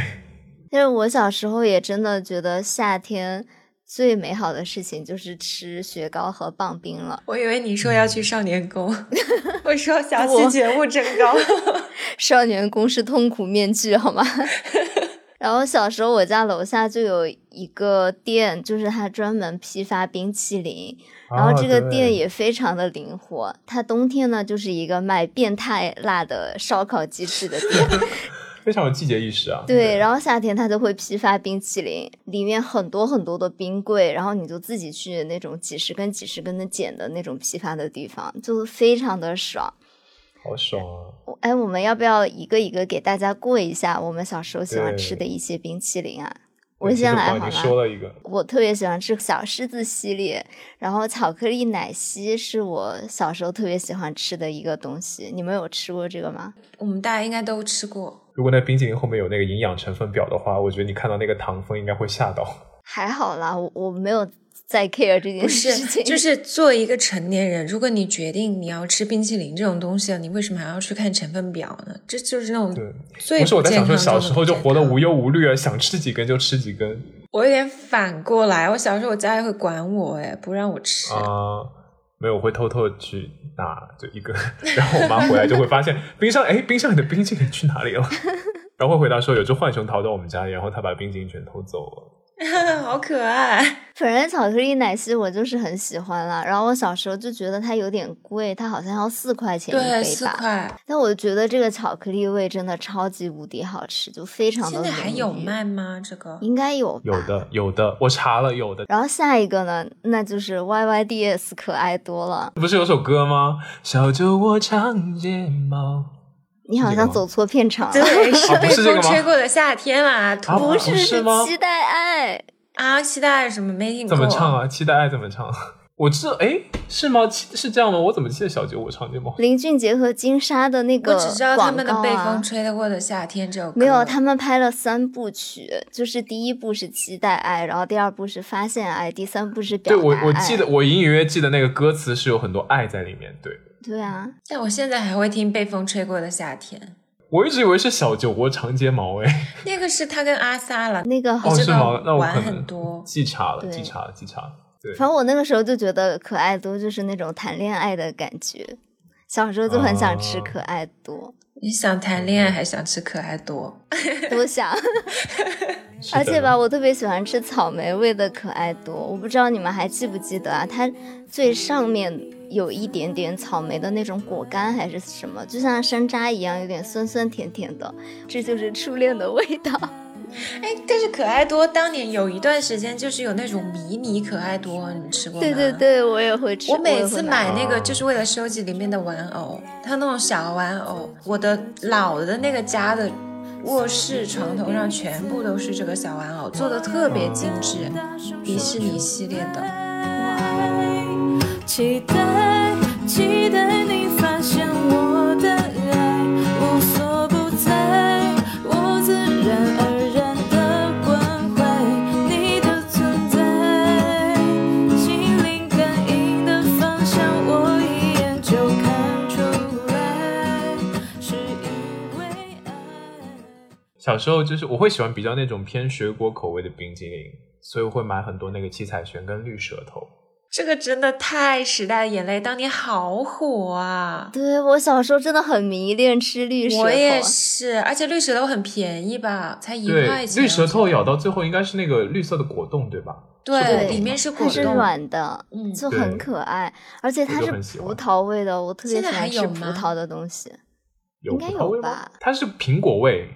但是我小时候也真的觉得夏天最美好的事情就是吃雪糕和棒冰了。我以为你说要去少年宫，我说小不七觉悟真高。少年宫是痛苦面具，好吗？然后小时候我家楼下就有一个店，就是它专门批发冰淇淋，然后这个啊店也非常的灵活。它冬天呢就是一个卖变态辣的烧烤鸡翅的店，非常有季节意识啊。对，然后夏天它就会批发冰淇淋，里面很多很多的冰柜，然后你就自己去那种几十根、几十根的捡的那种批发的地方，就非常的爽。好爽啊！哎，我们要不要一个一个给大家过一下我们小时候喜欢吃的一些冰淇淋啊？我先来好了。说了一个，我特别喜欢吃小狮子系列，然后巧克力奶昔是我小时候特别喜欢吃的一个东西。你们有吃过这个吗？我们大家应该都吃过。如果那冰淇淋后面有那个营养成分表的话，我觉得你看到那个糖分应该会吓到。还好啦，我我没有。在 care 这件事情，就是作为一个成年人，如果你决定你要吃冰淇淋这种东西了，你为什么还要去看成分表呢？这就是那种最不是我在想说，小时候就活得无忧无虑啊，想吃几根就吃几根。我有点反过来，我小时候我家里会管我，哎，不让我吃啊。没有，我会偷偷去拿就一个，然后我妈回来就会发现 冰箱，哎，冰箱里的冰淇淋去哪里了？然后会回答说，有只浣熊逃到我们家里，然后它把冰淇淋全偷走了。好可爱！反正巧克力奶昔我就是很喜欢了。然后我小时候就觉得它有点贵，它好像要四块钱一杯吧。四块。但我觉得这个巧克力味真的超级无敌好吃，就非常的。现在还有卖吗？这个应该有。有的，有的，我查了，有的。然后下一个呢，那就是 Y Y D S 可爱多了。不是有首歌吗？小酒窝长睫毛。你好像走错片场了，对，是被风吹过的夏天啦，不是是期待爱啊，期待爱什么没听过？怎么唱啊？期待爱怎么唱？我知道，哎，是吗？是这样吗？我怎么记得小杰我唱这吗？林俊杰和金莎的那个，我只知道他们的《被风吹过的夏天》这首歌。没有，他们拍了三部曲，就是第一部是期待爱，然后第二部是发现爱，第三部是表达爱。对我，我记得我隐隐约约记得那个歌词是有很多爱在里面，对。对啊，但我现在还会听《被风吹过的夏天》。我一直以为是小酒窝长睫毛哎，那个是他跟阿 sa 了，那个哦是吗？那我很多记差了，记差了，记差了。对，反正我那个时候就觉得可爱多就是那种谈恋爱的感觉，小时候就很想吃可爱多。你想谈恋爱还想吃可爱多？多想。而且吧，我特别喜欢吃草莓味的可爱多，我不知道你们还记不记得啊？它最上面有一点点草莓的那种果干还是什么，就像山楂一样，有点酸酸甜甜的，这就是初恋的味道。哎，但是可爱多当年有一段时间就是有那种迷你可爱多，你们吃过吗？对对对，我也会吃。我每次买那个就是为了收集里面的玩偶，它那种小玩偶，我的老的那个家的。卧室床头上全部都是这个小玩偶，做的特别精致，迪士尼系列的。期待，期待你发现我的爱，无所不在，我自然而然的关怀你的存在。心灵感应的方向，我一眼就看出来，是因为爱。小时候就是我会喜欢比较那种偏水果口味的冰激凌，所以我会买很多那个七彩旋跟绿舌头。这个真的太时代的眼泪，当年好火啊！对我小时候真的很迷恋吃绿舌头，我也是，而且绿舌头很便宜吧，才一块钱。绿舌头咬到最后应该是那个绿色的果冻，对吧？对，里面是果冻，是软的，嗯，就很可爱，而且它是葡萄味的，我特别喜欢吃葡萄的东西。应该有吧？它是苹果味，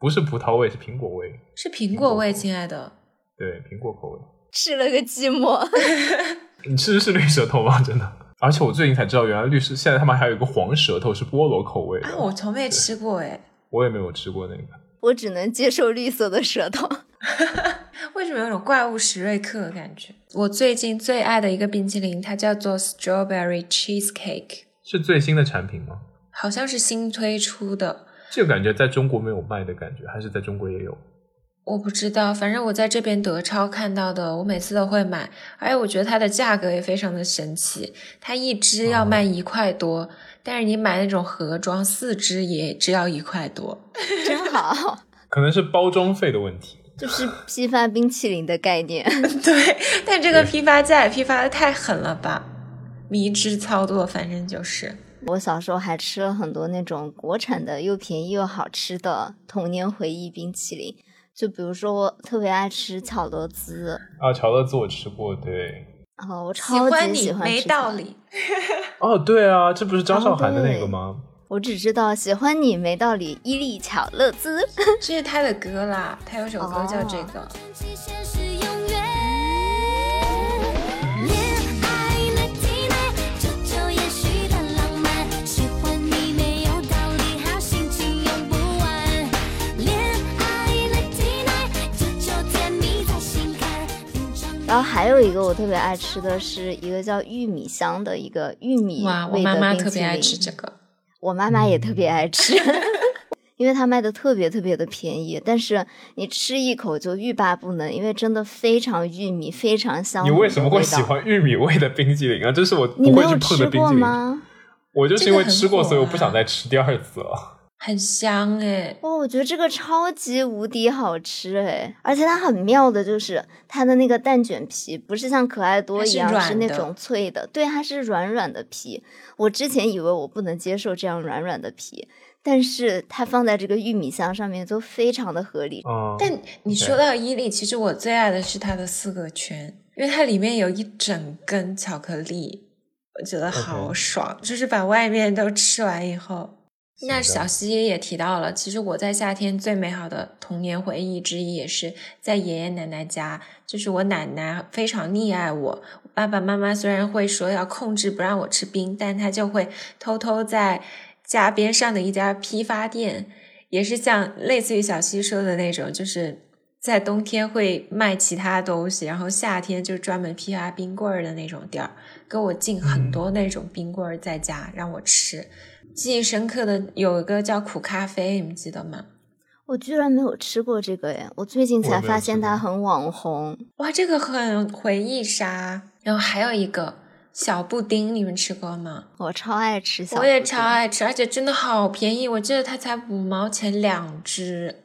不是葡萄味，是苹果味，是苹果味，亲爱的。对，苹果口味。吃了个寂寞。你吃的是绿舌头吗？真的，而且我最近才知道，原来律师现在他们还有一个黄舌头是菠萝口味啊！我从没吃过哎，我也没有吃过那个，我只能接受绿色的舌头。为什么有种怪物史瑞克的感觉？我最近最爱的一个冰淇淋，它叫做 Strawberry Cheesecake，是最新的产品吗？好像是新推出的。这个感觉在中国没有卖的感觉，还是在中国也有？我不知道，反正我在这边德超看到的，我每次都会买。而且我觉得它的价格也非常的神奇，它一支要卖一块多，但是你买那种盒装四支也只要一块多，真好。可能是包装费的问题，就是批发冰淇淋的概念。对，但这个批发价也批发的太狠了吧？迷之操作，反正就是。我小时候还吃了很多那种国产的又便宜又好吃的童年回忆冰淇淋。就比如说，我特别爱吃巧乐兹啊，巧乐兹我吃过，对。哦，我超级喜欢你，没道理。哦，对啊，这不是张韶涵的那个吗？我只知道喜欢你没道理，伊利巧乐兹，这是他的歌啦，他有首歌叫这个。然后还有一个我特别爱吃的是一个叫玉米香的一个玉米哇，我妈妈特别爱吃这个，我妈妈也特别爱吃，因为它卖的特别特别的便宜，但是你吃一口就欲罢不能，因为真的非常玉米，非常香。你为什么会喜欢玉米味的冰激凌啊？这是我不会去碰的冰激凌吗？我就是因为吃过，所以我不想再吃第二次了。很香哎！哇，我觉得这个超级无敌好吃哎！而且它很妙的就是它的那个蛋卷皮不是像可爱多一样是那种脆的，对，它是软软的皮。我之前以为我不能接受这样软软的皮，但是它放在这个玉米香上面就非常的合理。哦。但你说到伊利，其实我最爱的是它的四个圈，因为它里面有一整根巧克力，我觉得好爽，就是把外面都吃完以后。那小溪也提到了，其实我在夏天最美好的童年回忆之一，也是在爷爷奶奶家。就是我奶奶非常溺爱我，爸爸妈妈虽然会说要控制不让我吃冰，但他就会偷偷在家边上的一家批发店，也是像类似于小溪说的那种，就是在冬天会卖其他东西，然后夏天就专门批发冰棍儿的那种店儿，给我进很多那种冰棍儿在家让我吃。记忆深刻的有一个叫苦咖啡，你们记得吗？我居然没有吃过这个耶！我最近才发现它很网红。哇，这个很回忆杀。然后还有一个小布丁，你们吃过吗？我超爱吃小，我也超爱吃，而且真的好便宜，我记得它才五毛钱两只。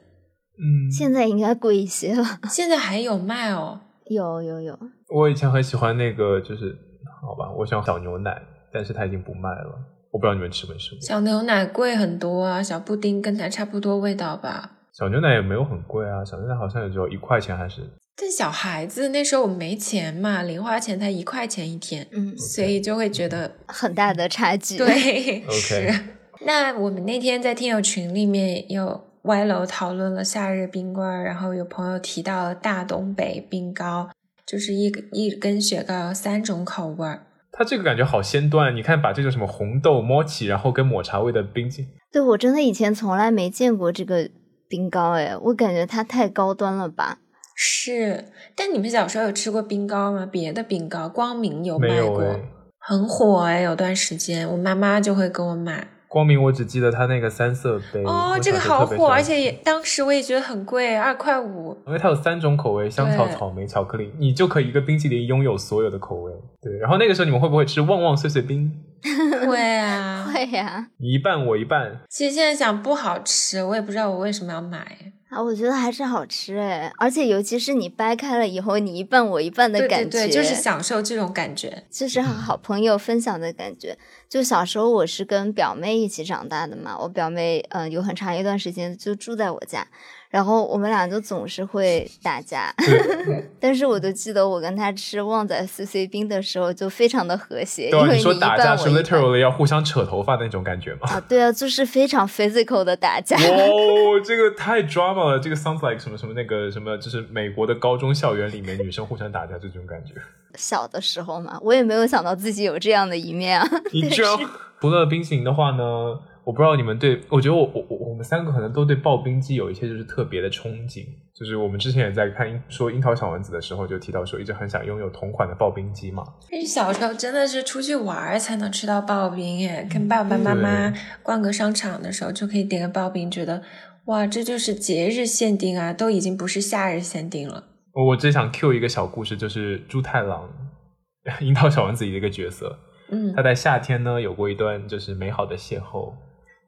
嗯，现在应该贵一些了。现在还有卖哦？有有有。我以前很喜欢那个，就是好吧，我喜欢小牛奶，但是它已经不卖了。我不知道你们吃没吃过小牛奶贵很多啊，小布丁跟它差不多味道吧。小牛奶也没有很贵啊，小牛奶好像也只有一块钱还是。但小孩子那时候我没钱嘛，零花钱才一块钱一天，嗯，所以就会觉得很大的差距。对，是。那我们那天在听友群里面有歪楼讨论了夏日冰棍，然后有朋友提到了大东北冰糕，就是一一根雪糕有三种口味儿。它这个感觉好先端，你看把这个什么红豆、摸起，然后跟抹茶味的冰激，对我真的以前从来没见过这个冰糕，哎，我感觉它太高端了吧？是，但你们小时候有吃过冰糕吗？别的冰糕，光明有卖过，很火哎，有段时间我妈妈就会给我买。光明，我只记得它那个三色杯哦，这个好火，而且也当时我也觉得很贵，二块五。因为它有三种口味，香草、草莓、巧克力，你就可以一个冰淇淋拥有所有的口味。对，然后那个时候你们会不会吃旺旺碎碎冰？会啊，会呀，你一半我一半。其实现在想不好吃，我也不知道我为什么要买。啊，我觉得还是好吃哎，而且尤其是你掰开了以后，你一半我一半的感觉，对对对，就是享受这种感觉，就是好朋友分享的感觉。就小时候我是跟表妹一起长大的嘛，我表妹嗯有很长一段时间就住在我家。然后我们俩就总是会打架，但是我就记得我跟他吃旺仔碎碎冰的时候就非常的和谐。因为你说打架是 literally 要互相扯头发那种感觉吗？啊，对啊，就是非常 physical 的打架。哦，这个太 drama 了，这个 sounds like 什么什么那个什么，就是美国的高中校园里面女生互相打架这种感觉。小的时候嘛，我也没有想到自己有这样的一面啊。你居然，除了冰淇淋的话呢？我不知道你们对，我觉得我我我我们三个可能都对刨冰机有一些就是特别的憧憬，就是我们之前也在看说樱桃小丸子的时候就提到说一直很想拥有同款的刨冰机嘛。但是小时候真的是出去玩才能吃到刨冰耶，跟爸爸妈妈逛个商场的时候就可以点个刨冰，觉得哇这就是节日限定啊，都已经不是夏日限定了。我只想 Q 一个小故事，就是猪太郎，樱桃小丸子里的一个角色，嗯，他在夏天呢有过一段就是美好的邂逅。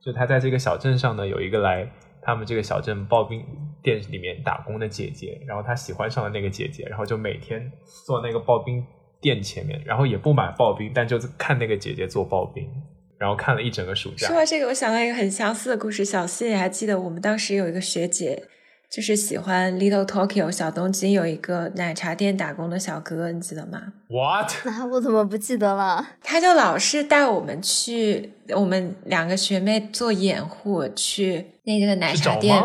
就他在这个小镇上呢，有一个来他们这个小镇刨冰店里面打工的姐姐，然后他喜欢上了那个姐姐，然后就每天坐那个刨冰店前面，然后也不买刨冰，但就看那个姐姐做刨冰，然后看了一整个暑假。说到这个，我想到一个很相似的故事。小四，你还记得我们当时有一个学姐，就是喜欢 Little Tokyo 小东京有一个奶茶店打工的小哥，你记得吗？What？那我怎么不记得了？他就老是带我们去，我们两个学妹做掩护去那个奶茶店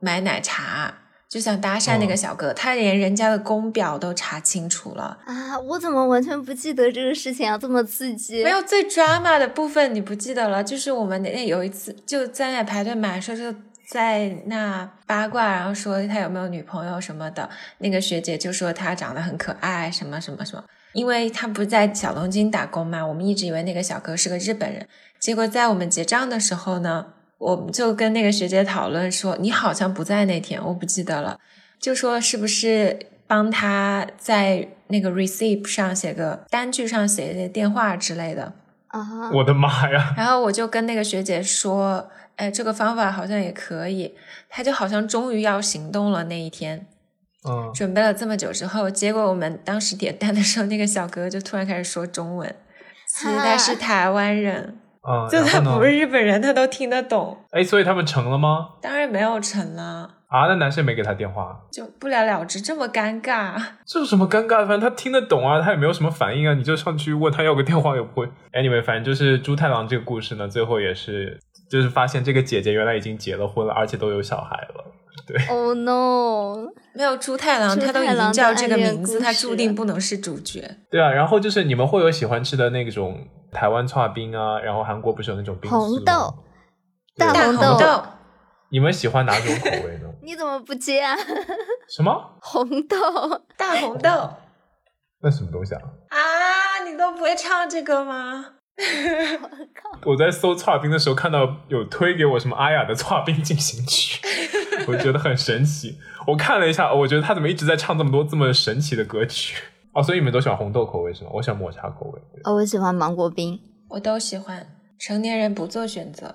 买奶茶，就想搭讪那个嗯小哥，他连人家的工表都查清楚了。啊，我怎么完全不记得这个事情啊？这么刺激！没有最 drama 的部分你不记得了，就是我们那有一次就在那排队买，说是在那八卦，然后说他有没有女朋友什么的，那个学姐就说他长得很可爱，什么什么什么。因为他不是在小东京打工嘛，我们一直以为那个小哥是个日本人，结果在我们结账的时候呢，我们就跟那个学姐讨论说，你好像不在那天，我不记得了，就说是不是帮他在那个 receipt 上写个单据上写一些电话之类的。啊，我的妈呀！然后我就跟那个学姐说，哎，这个方法好像也可以。他就好像终于要行动了那一天，嗯，准备了这么久之后，结果我们当时点单的时候，那个小哥就突然开始说中文，其实他是台湾人，嗯，就他不是日本人，他都听得懂。哎，所以他们成了吗？当然没有成了，啊，那男生没给他电话，就不了了之，这么尴尬。这有什么尴尬的？反正他听得懂啊，他也没有什么反应啊，你就上去问他要个电话也不会。Anyway，反正就是猪太郎这个故事呢，最后也是就是发现这个姐姐原来已经结了婚了，而且都有小孩了。对，Oh no！没有猪太郎，猪他都已经叫这个名字，故他注定不能是主角。对啊，然后就是你们会有喜欢吃的那种台湾串冰啊，然后韩国不是有那种冰红豆大大红豆红豆，你们喜欢哪种口味呢？你怎么不接啊？什么？红豆，大红豆那什么东西啊？啊！你都不会唱这个吗？我在搜搓冰的时候看到有推给我什么阿雅的搓冰进行曲，我觉得很神奇。我看了一下，我觉得他怎么一直在唱这么多这么神奇的歌曲？哦，所以你们都喜欢红豆口味是吗？我喜欢抹茶口味。对哦，我喜欢芒果冰。我都喜欢。成年人不做选择。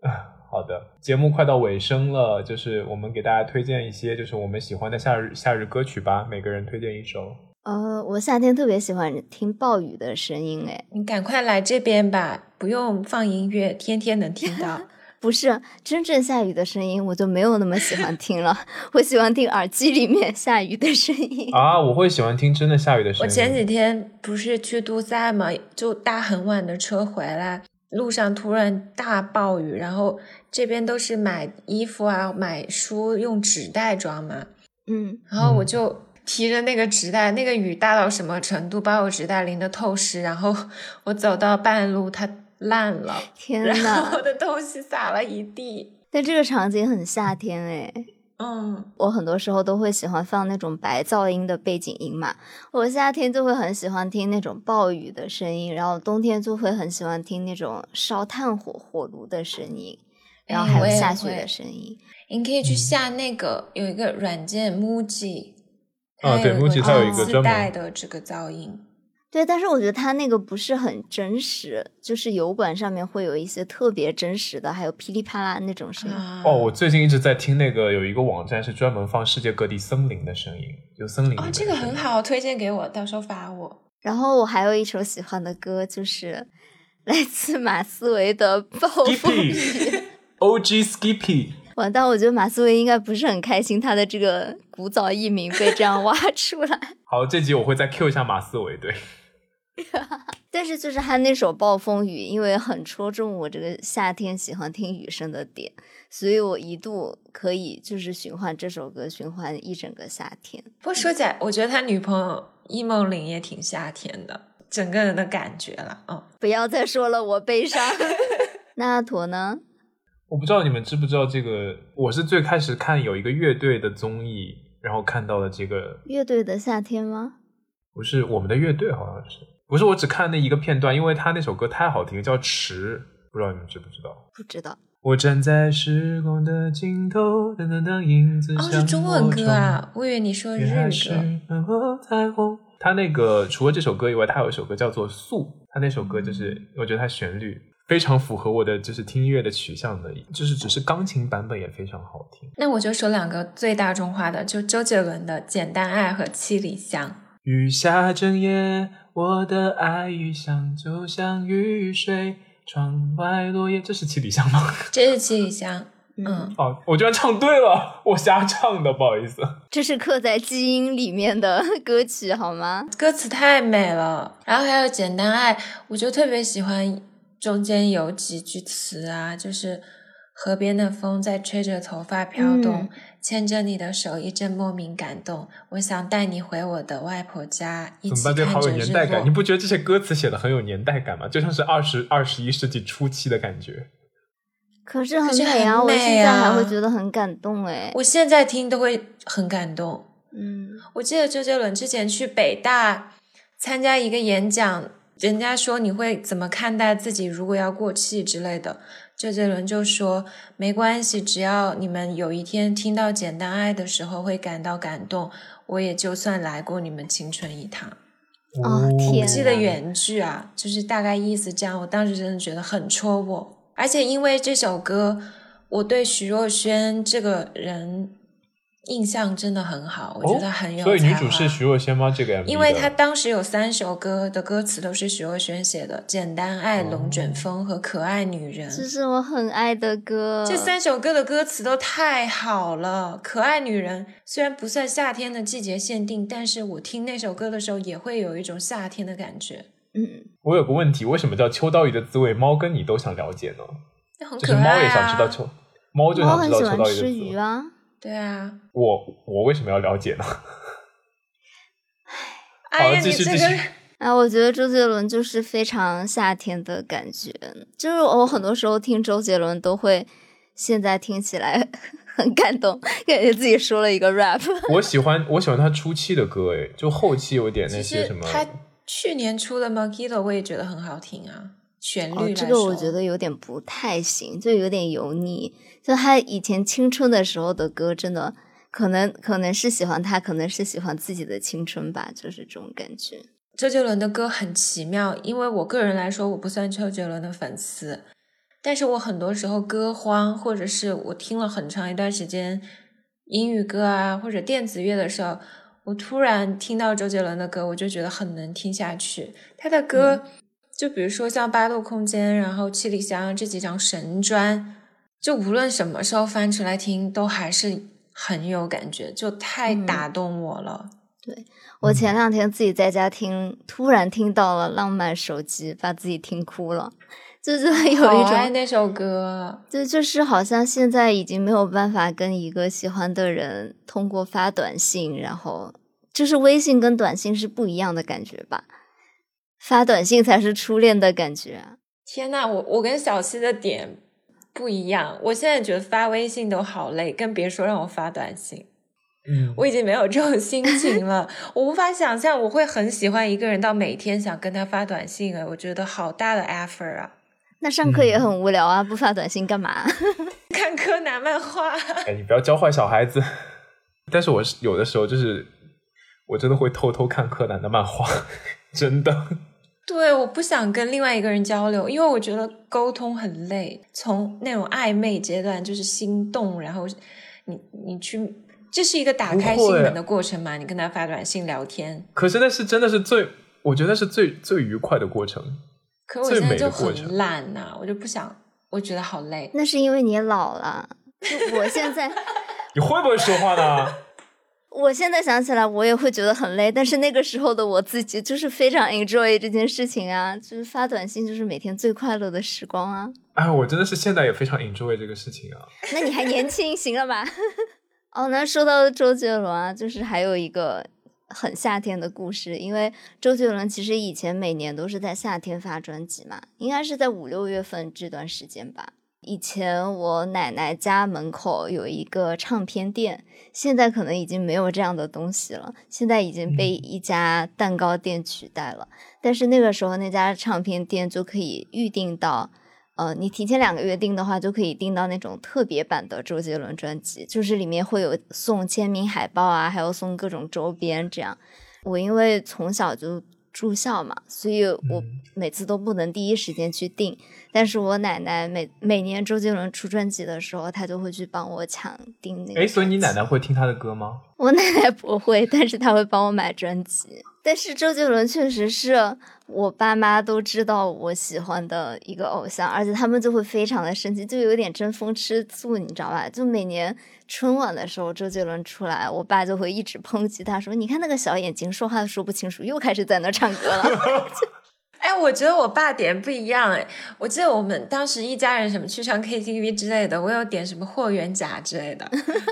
好的，节目快到尾声了，就是我们给大家推荐一些就是我们喜欢的夏日夏日歌曲吧，每个人推荐一首。呃，我夏天特别喜欢听暴雨的声音，哎，你赶快来这边吧，不用放音乐，天天能听到。不是真正下雨的声音，我就没有那么喜欢听了。我喜欢听耳机里面下雨的声音。啊，我会喜欢听真的下雨的声音。我前几天不是去都塞嘛，就搭很晚的车回来，路上突然大暴雨，然后这边都是买衣服啊、买书用纸袋装嘛，嗯，然后我嗯就提着那个纸袋，那个雨大到什么程度，把我纸袋淋得透湿，然后 我走到半路它烂了，天然后呐我，的东西洒了一地。但这个场景很夏天哎。嗯，我很多时候都会喜欢放那种白噪音的背景音嘛。我夏天就会很喜欢听那种暴雨的声音，然后冬天就会很喜欢听那种烧炭火火炉的声音，然后还有下雪的声音。你可以嗯去下那个、有一个软件 Muji，啊对它有 Muji 它有一个自专门带的这个噪音。对，但是我觉得它那个不是很真实，就是油管上面会有一些特别真实的，还有噼里啪啦那种声音。啊哦，我最近一直在听那个有一个网站是专门放世界各地森林的声音，有森林哦，这个。很好，推荐给我，到时候发我。然后我还有一首喜欢的歌，就是来自马思唯的《暴风雨》。Skippy，OG Skippy，完蛋，我觉得马思唯应该不是很开心，他的这个古早艺名被这样挖出来。好，这集我会再 Q 一下马思唯，对。但是就是他那首《暴风雨》，因为很戳中我这个夏天喜欢听雨声的点，所以我一度可以就是循环这首歌，循环一整个夏天。不过说起来，我觉得他女朋友易梦玲也挺夏天的，整个人的感觉了。嗯，不要再说了，我悲伤。那阿驼呢？我不知道你们知不知道这个，我是最开始看有一个乐队的综艺，然后看到了这个，乐队的夏天吗？不是我们的乐队，好像是，不是我只看那一个片段，因为他那首歌太好听，叫《迟》，不知道你们知不知道？不知道。我站在时光的尽头，等等等影子哦，是中文歌啊，我以为你说日冲，原来是歌。满河彩虹。他那个除了这首歌以外，他有一首歌叫做《素》，他那首歌就是，我觉得他旋律非常符合我的就是听音乐的取向的，就是只是钢琴版本也非常好听。那我就说两个最大众化的，就周杰伦的《简单爱》和《七里香》。雨下整夜，我的爱雨香就像雨水，窗外落叶。这是七里香吗？这是七里香，嗯，哦，我居然唱对了，我瞎唱的，不好意思。这是刻在基因里面的歌曲，好吗？歌词太美了。然后还有《简单爱》，我就特别喜欢中间有几句词啊，就是河边的风在吹着头发飘动，嗯牵着你的手，一阵莫名感动。我想带你回我的外婆家，一怎么办？这起看好有着日年代感，落你。不觉得这些歌词写的很有年代感吗？就像是二十二十一世纪初期的感觉。可是很美啊，我现在还啊会觉得很感动哎。我现在听都会很感动。嗯，我记得周杰伦之前去北大参加一个演讲，人家说你会怎么看待自己如果要过气之类的，周杰伦就说没关系，只要你们有一天听到《简单爱》的时候会感到感动，我也就算来过你们青春一趟。哦天我记得原句啊，就是大概意思这样。我当时真的觉得很戳我，而且因为这首歌，我对徐若瑄这个人印象真的很好，我觉得很有。哦所以女主是徐若瑄吗？这个 MV 因为她当时有三首歌的歌词都是徐若瑄写的，《简单爱》《龙卷风》和《可爱女人》。这是我很爱的歌。这三首歌的歌词都太好了，《可爱女人》虽然不算夏天的季节限定，但是我听那首歌的时候也会有一种夏天的感觉，嗯，我有个问题，为什么叫秋刀鱼的滋味？猫跟你都想了解呢？那很就是猫可爱也想知道啊。秋，猫就猫想知道秋很喜欢吃刀鱼的滋味。鱼啊。对啊，我我为什么要了解呢？哎呀，继你这个续继续 啊，我觉得周杰伦就是非常夏天的感觉，就是我很多时候听周杰伦都会，现在听起来 很感动，感觉自己说了一个 rap。我喜欢我喜欢他初期的歌，诶，就后期有点那些什么。他去年出的《Mojito》我也觉得很好听啊，旋律哦，这个我觉得有点不太行，就有点油腻。就他以前青春的时候的歌，真的可能可能是喜欢他，可能是喜欢自己的青春吧，就是这种感觉。周杰伦的歌很奇妙，因为我个人来说，我不算周杰伦的粉丝，但是我很多时候歌荒，或者是我听了很长一段时间英语歌啊，或者电子乐的时候，我突然听到周杰伦的歌，我就觉得很能听下去。他的歌，就比如说像《八度空间》，然后《七里香》这几张神专，就无论什么时候翻出来听，都还是很有感觉，就太嗯打动我了。对我前两天自己在家听，突然听到了《浪漫手机》，把自己听哭了，就是有一种，那首歌。就就是好像现在已经没有办法跟一个喜欢的人通过发短信，然后就是微信跟短信是不一样的感觉吧，发短信才是初恋的感觉啊。天呐，我我跟小溪的点不一样。我现在觉得发微信都好累，更别说让我发短信。嗯，我已经没有这种心情了，我无法想象我会很喜欢一个人到每天想跟他发短信啊！我觉得好大的 effort 啊！那上课也很无聊啊，不发短信干嘛？看柯南漫画，哎，你不要教坏小孩子。但是我是有的时候就是，我真的会偷偷看柯南的漫画，真的。对，我不想跟另外一个人交流，因为我觉得沟通很累。从那种暧昧阶段就是心动，然后你你去，这是一个打开心门的过程嘛？你跟他发短信聊天，可是那是真的是最，我觉得是最最愉快的过程。可我现在就很懒呐、我就不想，我觉得好累。那是因为你老了。就我现在，你会不会说话呢？我现在想起来，我也会觉得很累，但是那个时候的我自己就是非常 enjoy 这件事情啊，就是发短信就是每天最快乐的时光啊。哎，我真的是现在也非常 enjoy 这个事情啊。那你还年轻，行了吧？哦，那说到周杰伦啊，就是还有一个很夏天的故事，因为周杰伦其实以前每年都是在夏天发专辑嘛，应该是在五六月份这段时间吧。以前我奶奶家门口有一个唱片店，现在可能已经没有这样的东西了，现在已经被一家蛋糕店取代了。但是那个时候那家唱片店就可以预定到。呃，你提前两个月订的话，就可以订到那种特别版的周杰伦专辑，就是里面会有送签名海报啊，还有送各种周边这样。我因为从小就住校嘛，所以我嗯每次都不能第一时间去订。但是我奶奶每每年周杰伦出专辑的时候，她就会去帮我抢订那个。哎，所以你奶奶会听他的歌吗？我奶奶不会，但是她会帮我买专辑。但是周杰伦确实是我爸妈都知道我喜欢的一个偶像，而且他们就会非常的生气，就有点争风吃醋，你知道吧？就每年春晚的时候，周杰伦出来，我爸就会一直抨击他，说：“你看那个小眼睛，说话都说不清楚，又开始在那唱歌了。” 哎，我觉得我爸点不一样哎。我记得我们当时一家人什么去唱 KTV 之类的，我有点什么霍元甲之类的，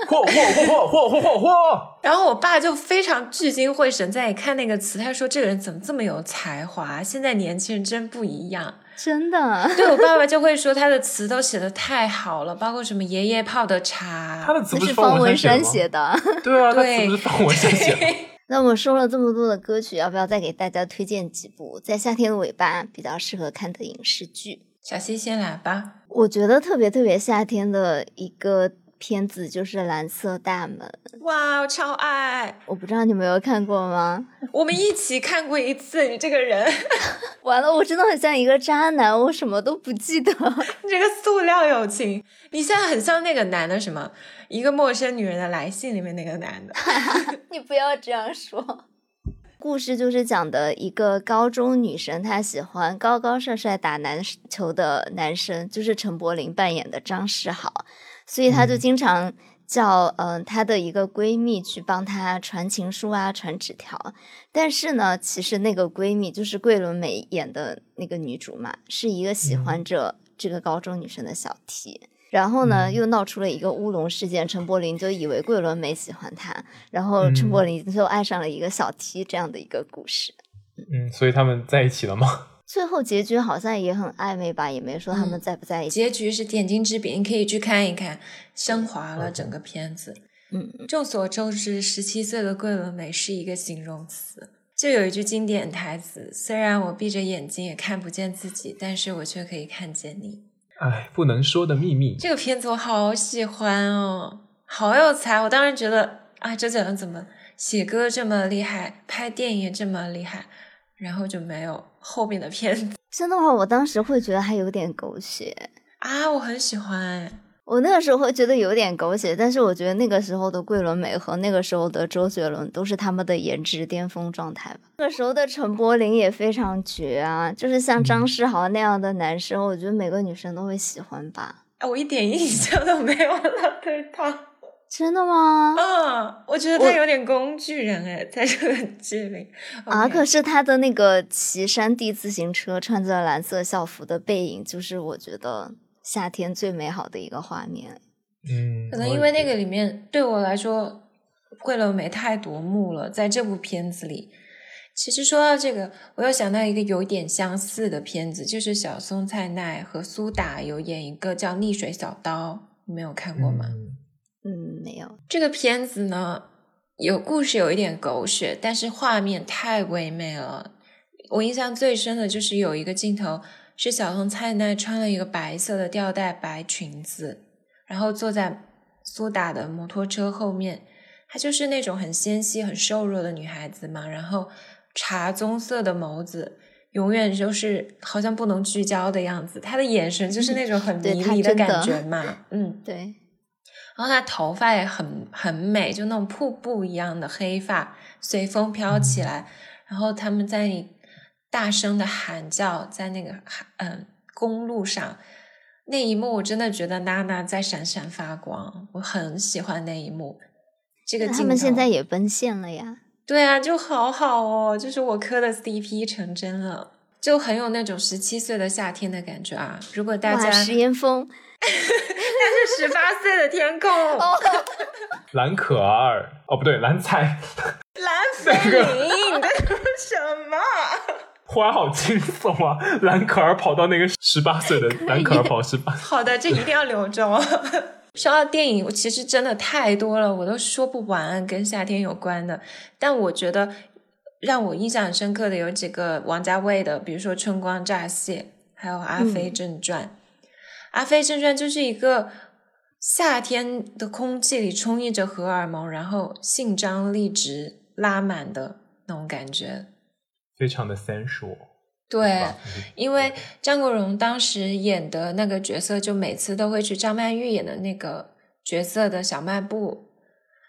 霍霍霍霍霍霍霍！然后我爸就非常聚精会神在看那个词，他说这个人怎么这么有才华？现在年轻人真不一样，真的。对我爸爸 就会说他的词都写的太好了，包括什么爷爷泡的茶，他的词不是方文山写的。对啊，他词不是方文山写的。那我们说了这么多的歌曲，要不要再给大家推荐几部在夏天的尾巴比较适合看的影视剧？小溪先来吧。我觉得特别特别夏天的一个片子就是《蓝色大门》。哇，我超爱！我不知道你没有看过吗？我们一起看过一次。你这个人，完了，我真的很像一个渣男，我什么都不记得。你这个塑料友情，你现在很像那个男的什么？一个陌生女人的来信里面那个男的，你不要这样说。故事就是讲的一个高中女生，她喜欢高高帅帅打篮球的男生，就是陈柏霖扮演的张世豪，所以她就经常叫嗯她的一个闺蜜去帮她传情书啊，传纸条。但是呢，其实那个闺蜜就是桂纶镁演的那个女主嘛，是一个喜欢着这个高中女生的小 T。然后呢，又闹出了一个乌龙事件，陈柏霖就以为桂纶镁喜欢他，然后陈柏霖就爱上了一个小 T 这样的一个故事。嗯，所以他们在一起了吗？最后结局好像也很暧昧吧，也没说他们在不在一起。结局是点睛之笔，你可以去看一看，升华了整个片子。嗯，众所周知，十七岁的桂纶镁是一个形容词，就有一句经典台词：“虽然我闭着眼睛也看不见自己，但是我却可以看见你。”哎，不能说的秘密。这个片子我好喜欢哦，好有才！我当时觉得啊，周杰伦怎么写歌这么厉害，拍电影这么厉害，然后就没有后面的片子。真的话，我当时会觉得还有点狗血啊，我很喜欢。我那个时候会觉得有点狗血，但是我觉得那个时候的桂纶镁和那个时候的周杰伦都是他们的颜值巅峰状态吧。那个时候的陈柏霖也非常绝啊，就是像张世豪那样的男生，我觉得每个女生都会喜欢吧。哎，我一点印象都没有了，对他。真的吗？嗯，我觉得他有点工具人哎，在这个剧里。啊，可是他的那个骑山地自行车，穿着蓝色校服的背影，就是我觉得。夏天最美好的一个画面，嗯，可能因为那个里面对我来说，桂纶镁太夺目了。在这部片子里，其实说到这个，我又想到一个有点相似的片子，就是小松菜奈和苏打有演一个叫《逆水小刀》，你没有看过吗？嗯，没有。这个片子呢，有故事有一点狗血，但是画面太唯美了。我印象最深的就是有一个镜头。是小松菜奈穿了一个白色的吊带白裙子，然后坐在苏打的摩托车后面。她就是那种很纤细、很瘦弱的女孩子嘛。然后茶棕色的眸子，永远就是好像不能聚焦的样子。她的眼神就是那种很迷离的感觉嘛。嗯，对。然后她头发也很很美，就那种瀑布一样的黑发随风飘起来。然后他们在。大声的喊叫在那个嗯公路上，那一幕我真的觉得娜娜在闪闪发光，我很喜欢那一幕。这个他们现在也奔现了呀？对啊，就好好哦，就是我磕的 CP 成真了，就很有那种十七岁的夏天的感觉啊！如果大家石岩峰，那是十八岁的天空，蓝可儿哦，不对，蓝彩，蓝菲林，你在说什么？忽然好惊悚啊！蓝可儿跑到那个十八岁的蓝可儿跑十八，好的，这一定要留着。说到电影，我其实真的太多了，我都说不完跟夏天有关的。但我觉得让我印象很深刻的有几个王家卫的，比如说《春光乍泄》，还有《阿飞正传》。《阿飞正传》就是一个夏天的空气里充溢着荷尔蒙，然后性张力值拉满的那种感觉。非常的 sensual，对，因为张国荣当时演的那个角色，就每次都会去张曼玉演的那个角色的小卖部，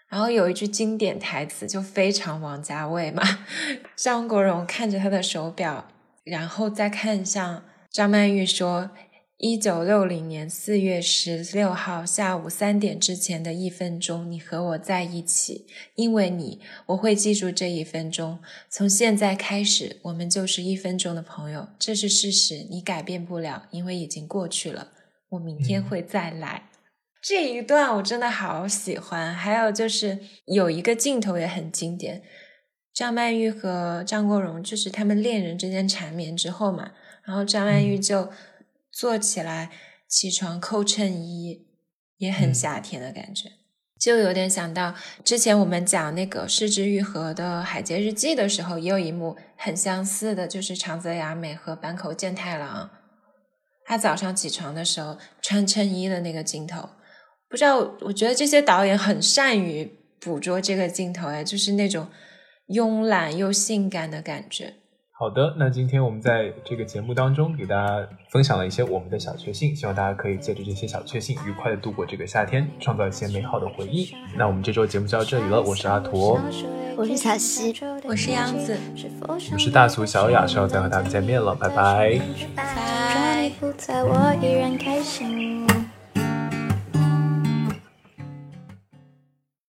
然后有一句经典台词就非常王家卫嘛，张国荣看着他的手表，然后再看向张曼玉说。一九六零年四月十六号下午三点之前的一分钟，你和我在一起，因为你，我会记住这一分钟。从现在开始，我们就是一分钟的朋友，这是事实，你改变不了，因为已经过去了。我明天会再来。这一段我真的好喜欢。还有就是有一个镜头也很经典，张曼玉和张国荣就是他们恋人之间缠绵之后嘛，然后张曼玉就。坐起来，起床扣衬衣，也很夏天的感觉，就有点想到之前我们讲那个失之愈合的《海街日记》的时候，也有一幕很相似的，就是长泽雅美和坂口健太郎，他早上起床的时候穿衬衣的那个镜头，不知道，我觉得这些导演很善于捕捉这个镜头，哎，就是那种慵懒又性感的感觉。好的，那今天我们在这个节目当中给大家分享了一些我们的小确幸，希望大家可以借着这些小确幸，愉快的度过这个夏天，创造一些美好的回忆。那我们这周节目就到这里了，我是阿驼，我是小溪，我是杨子，我们是大俗小雅，稍后再和大家见面了，拜拜。拜。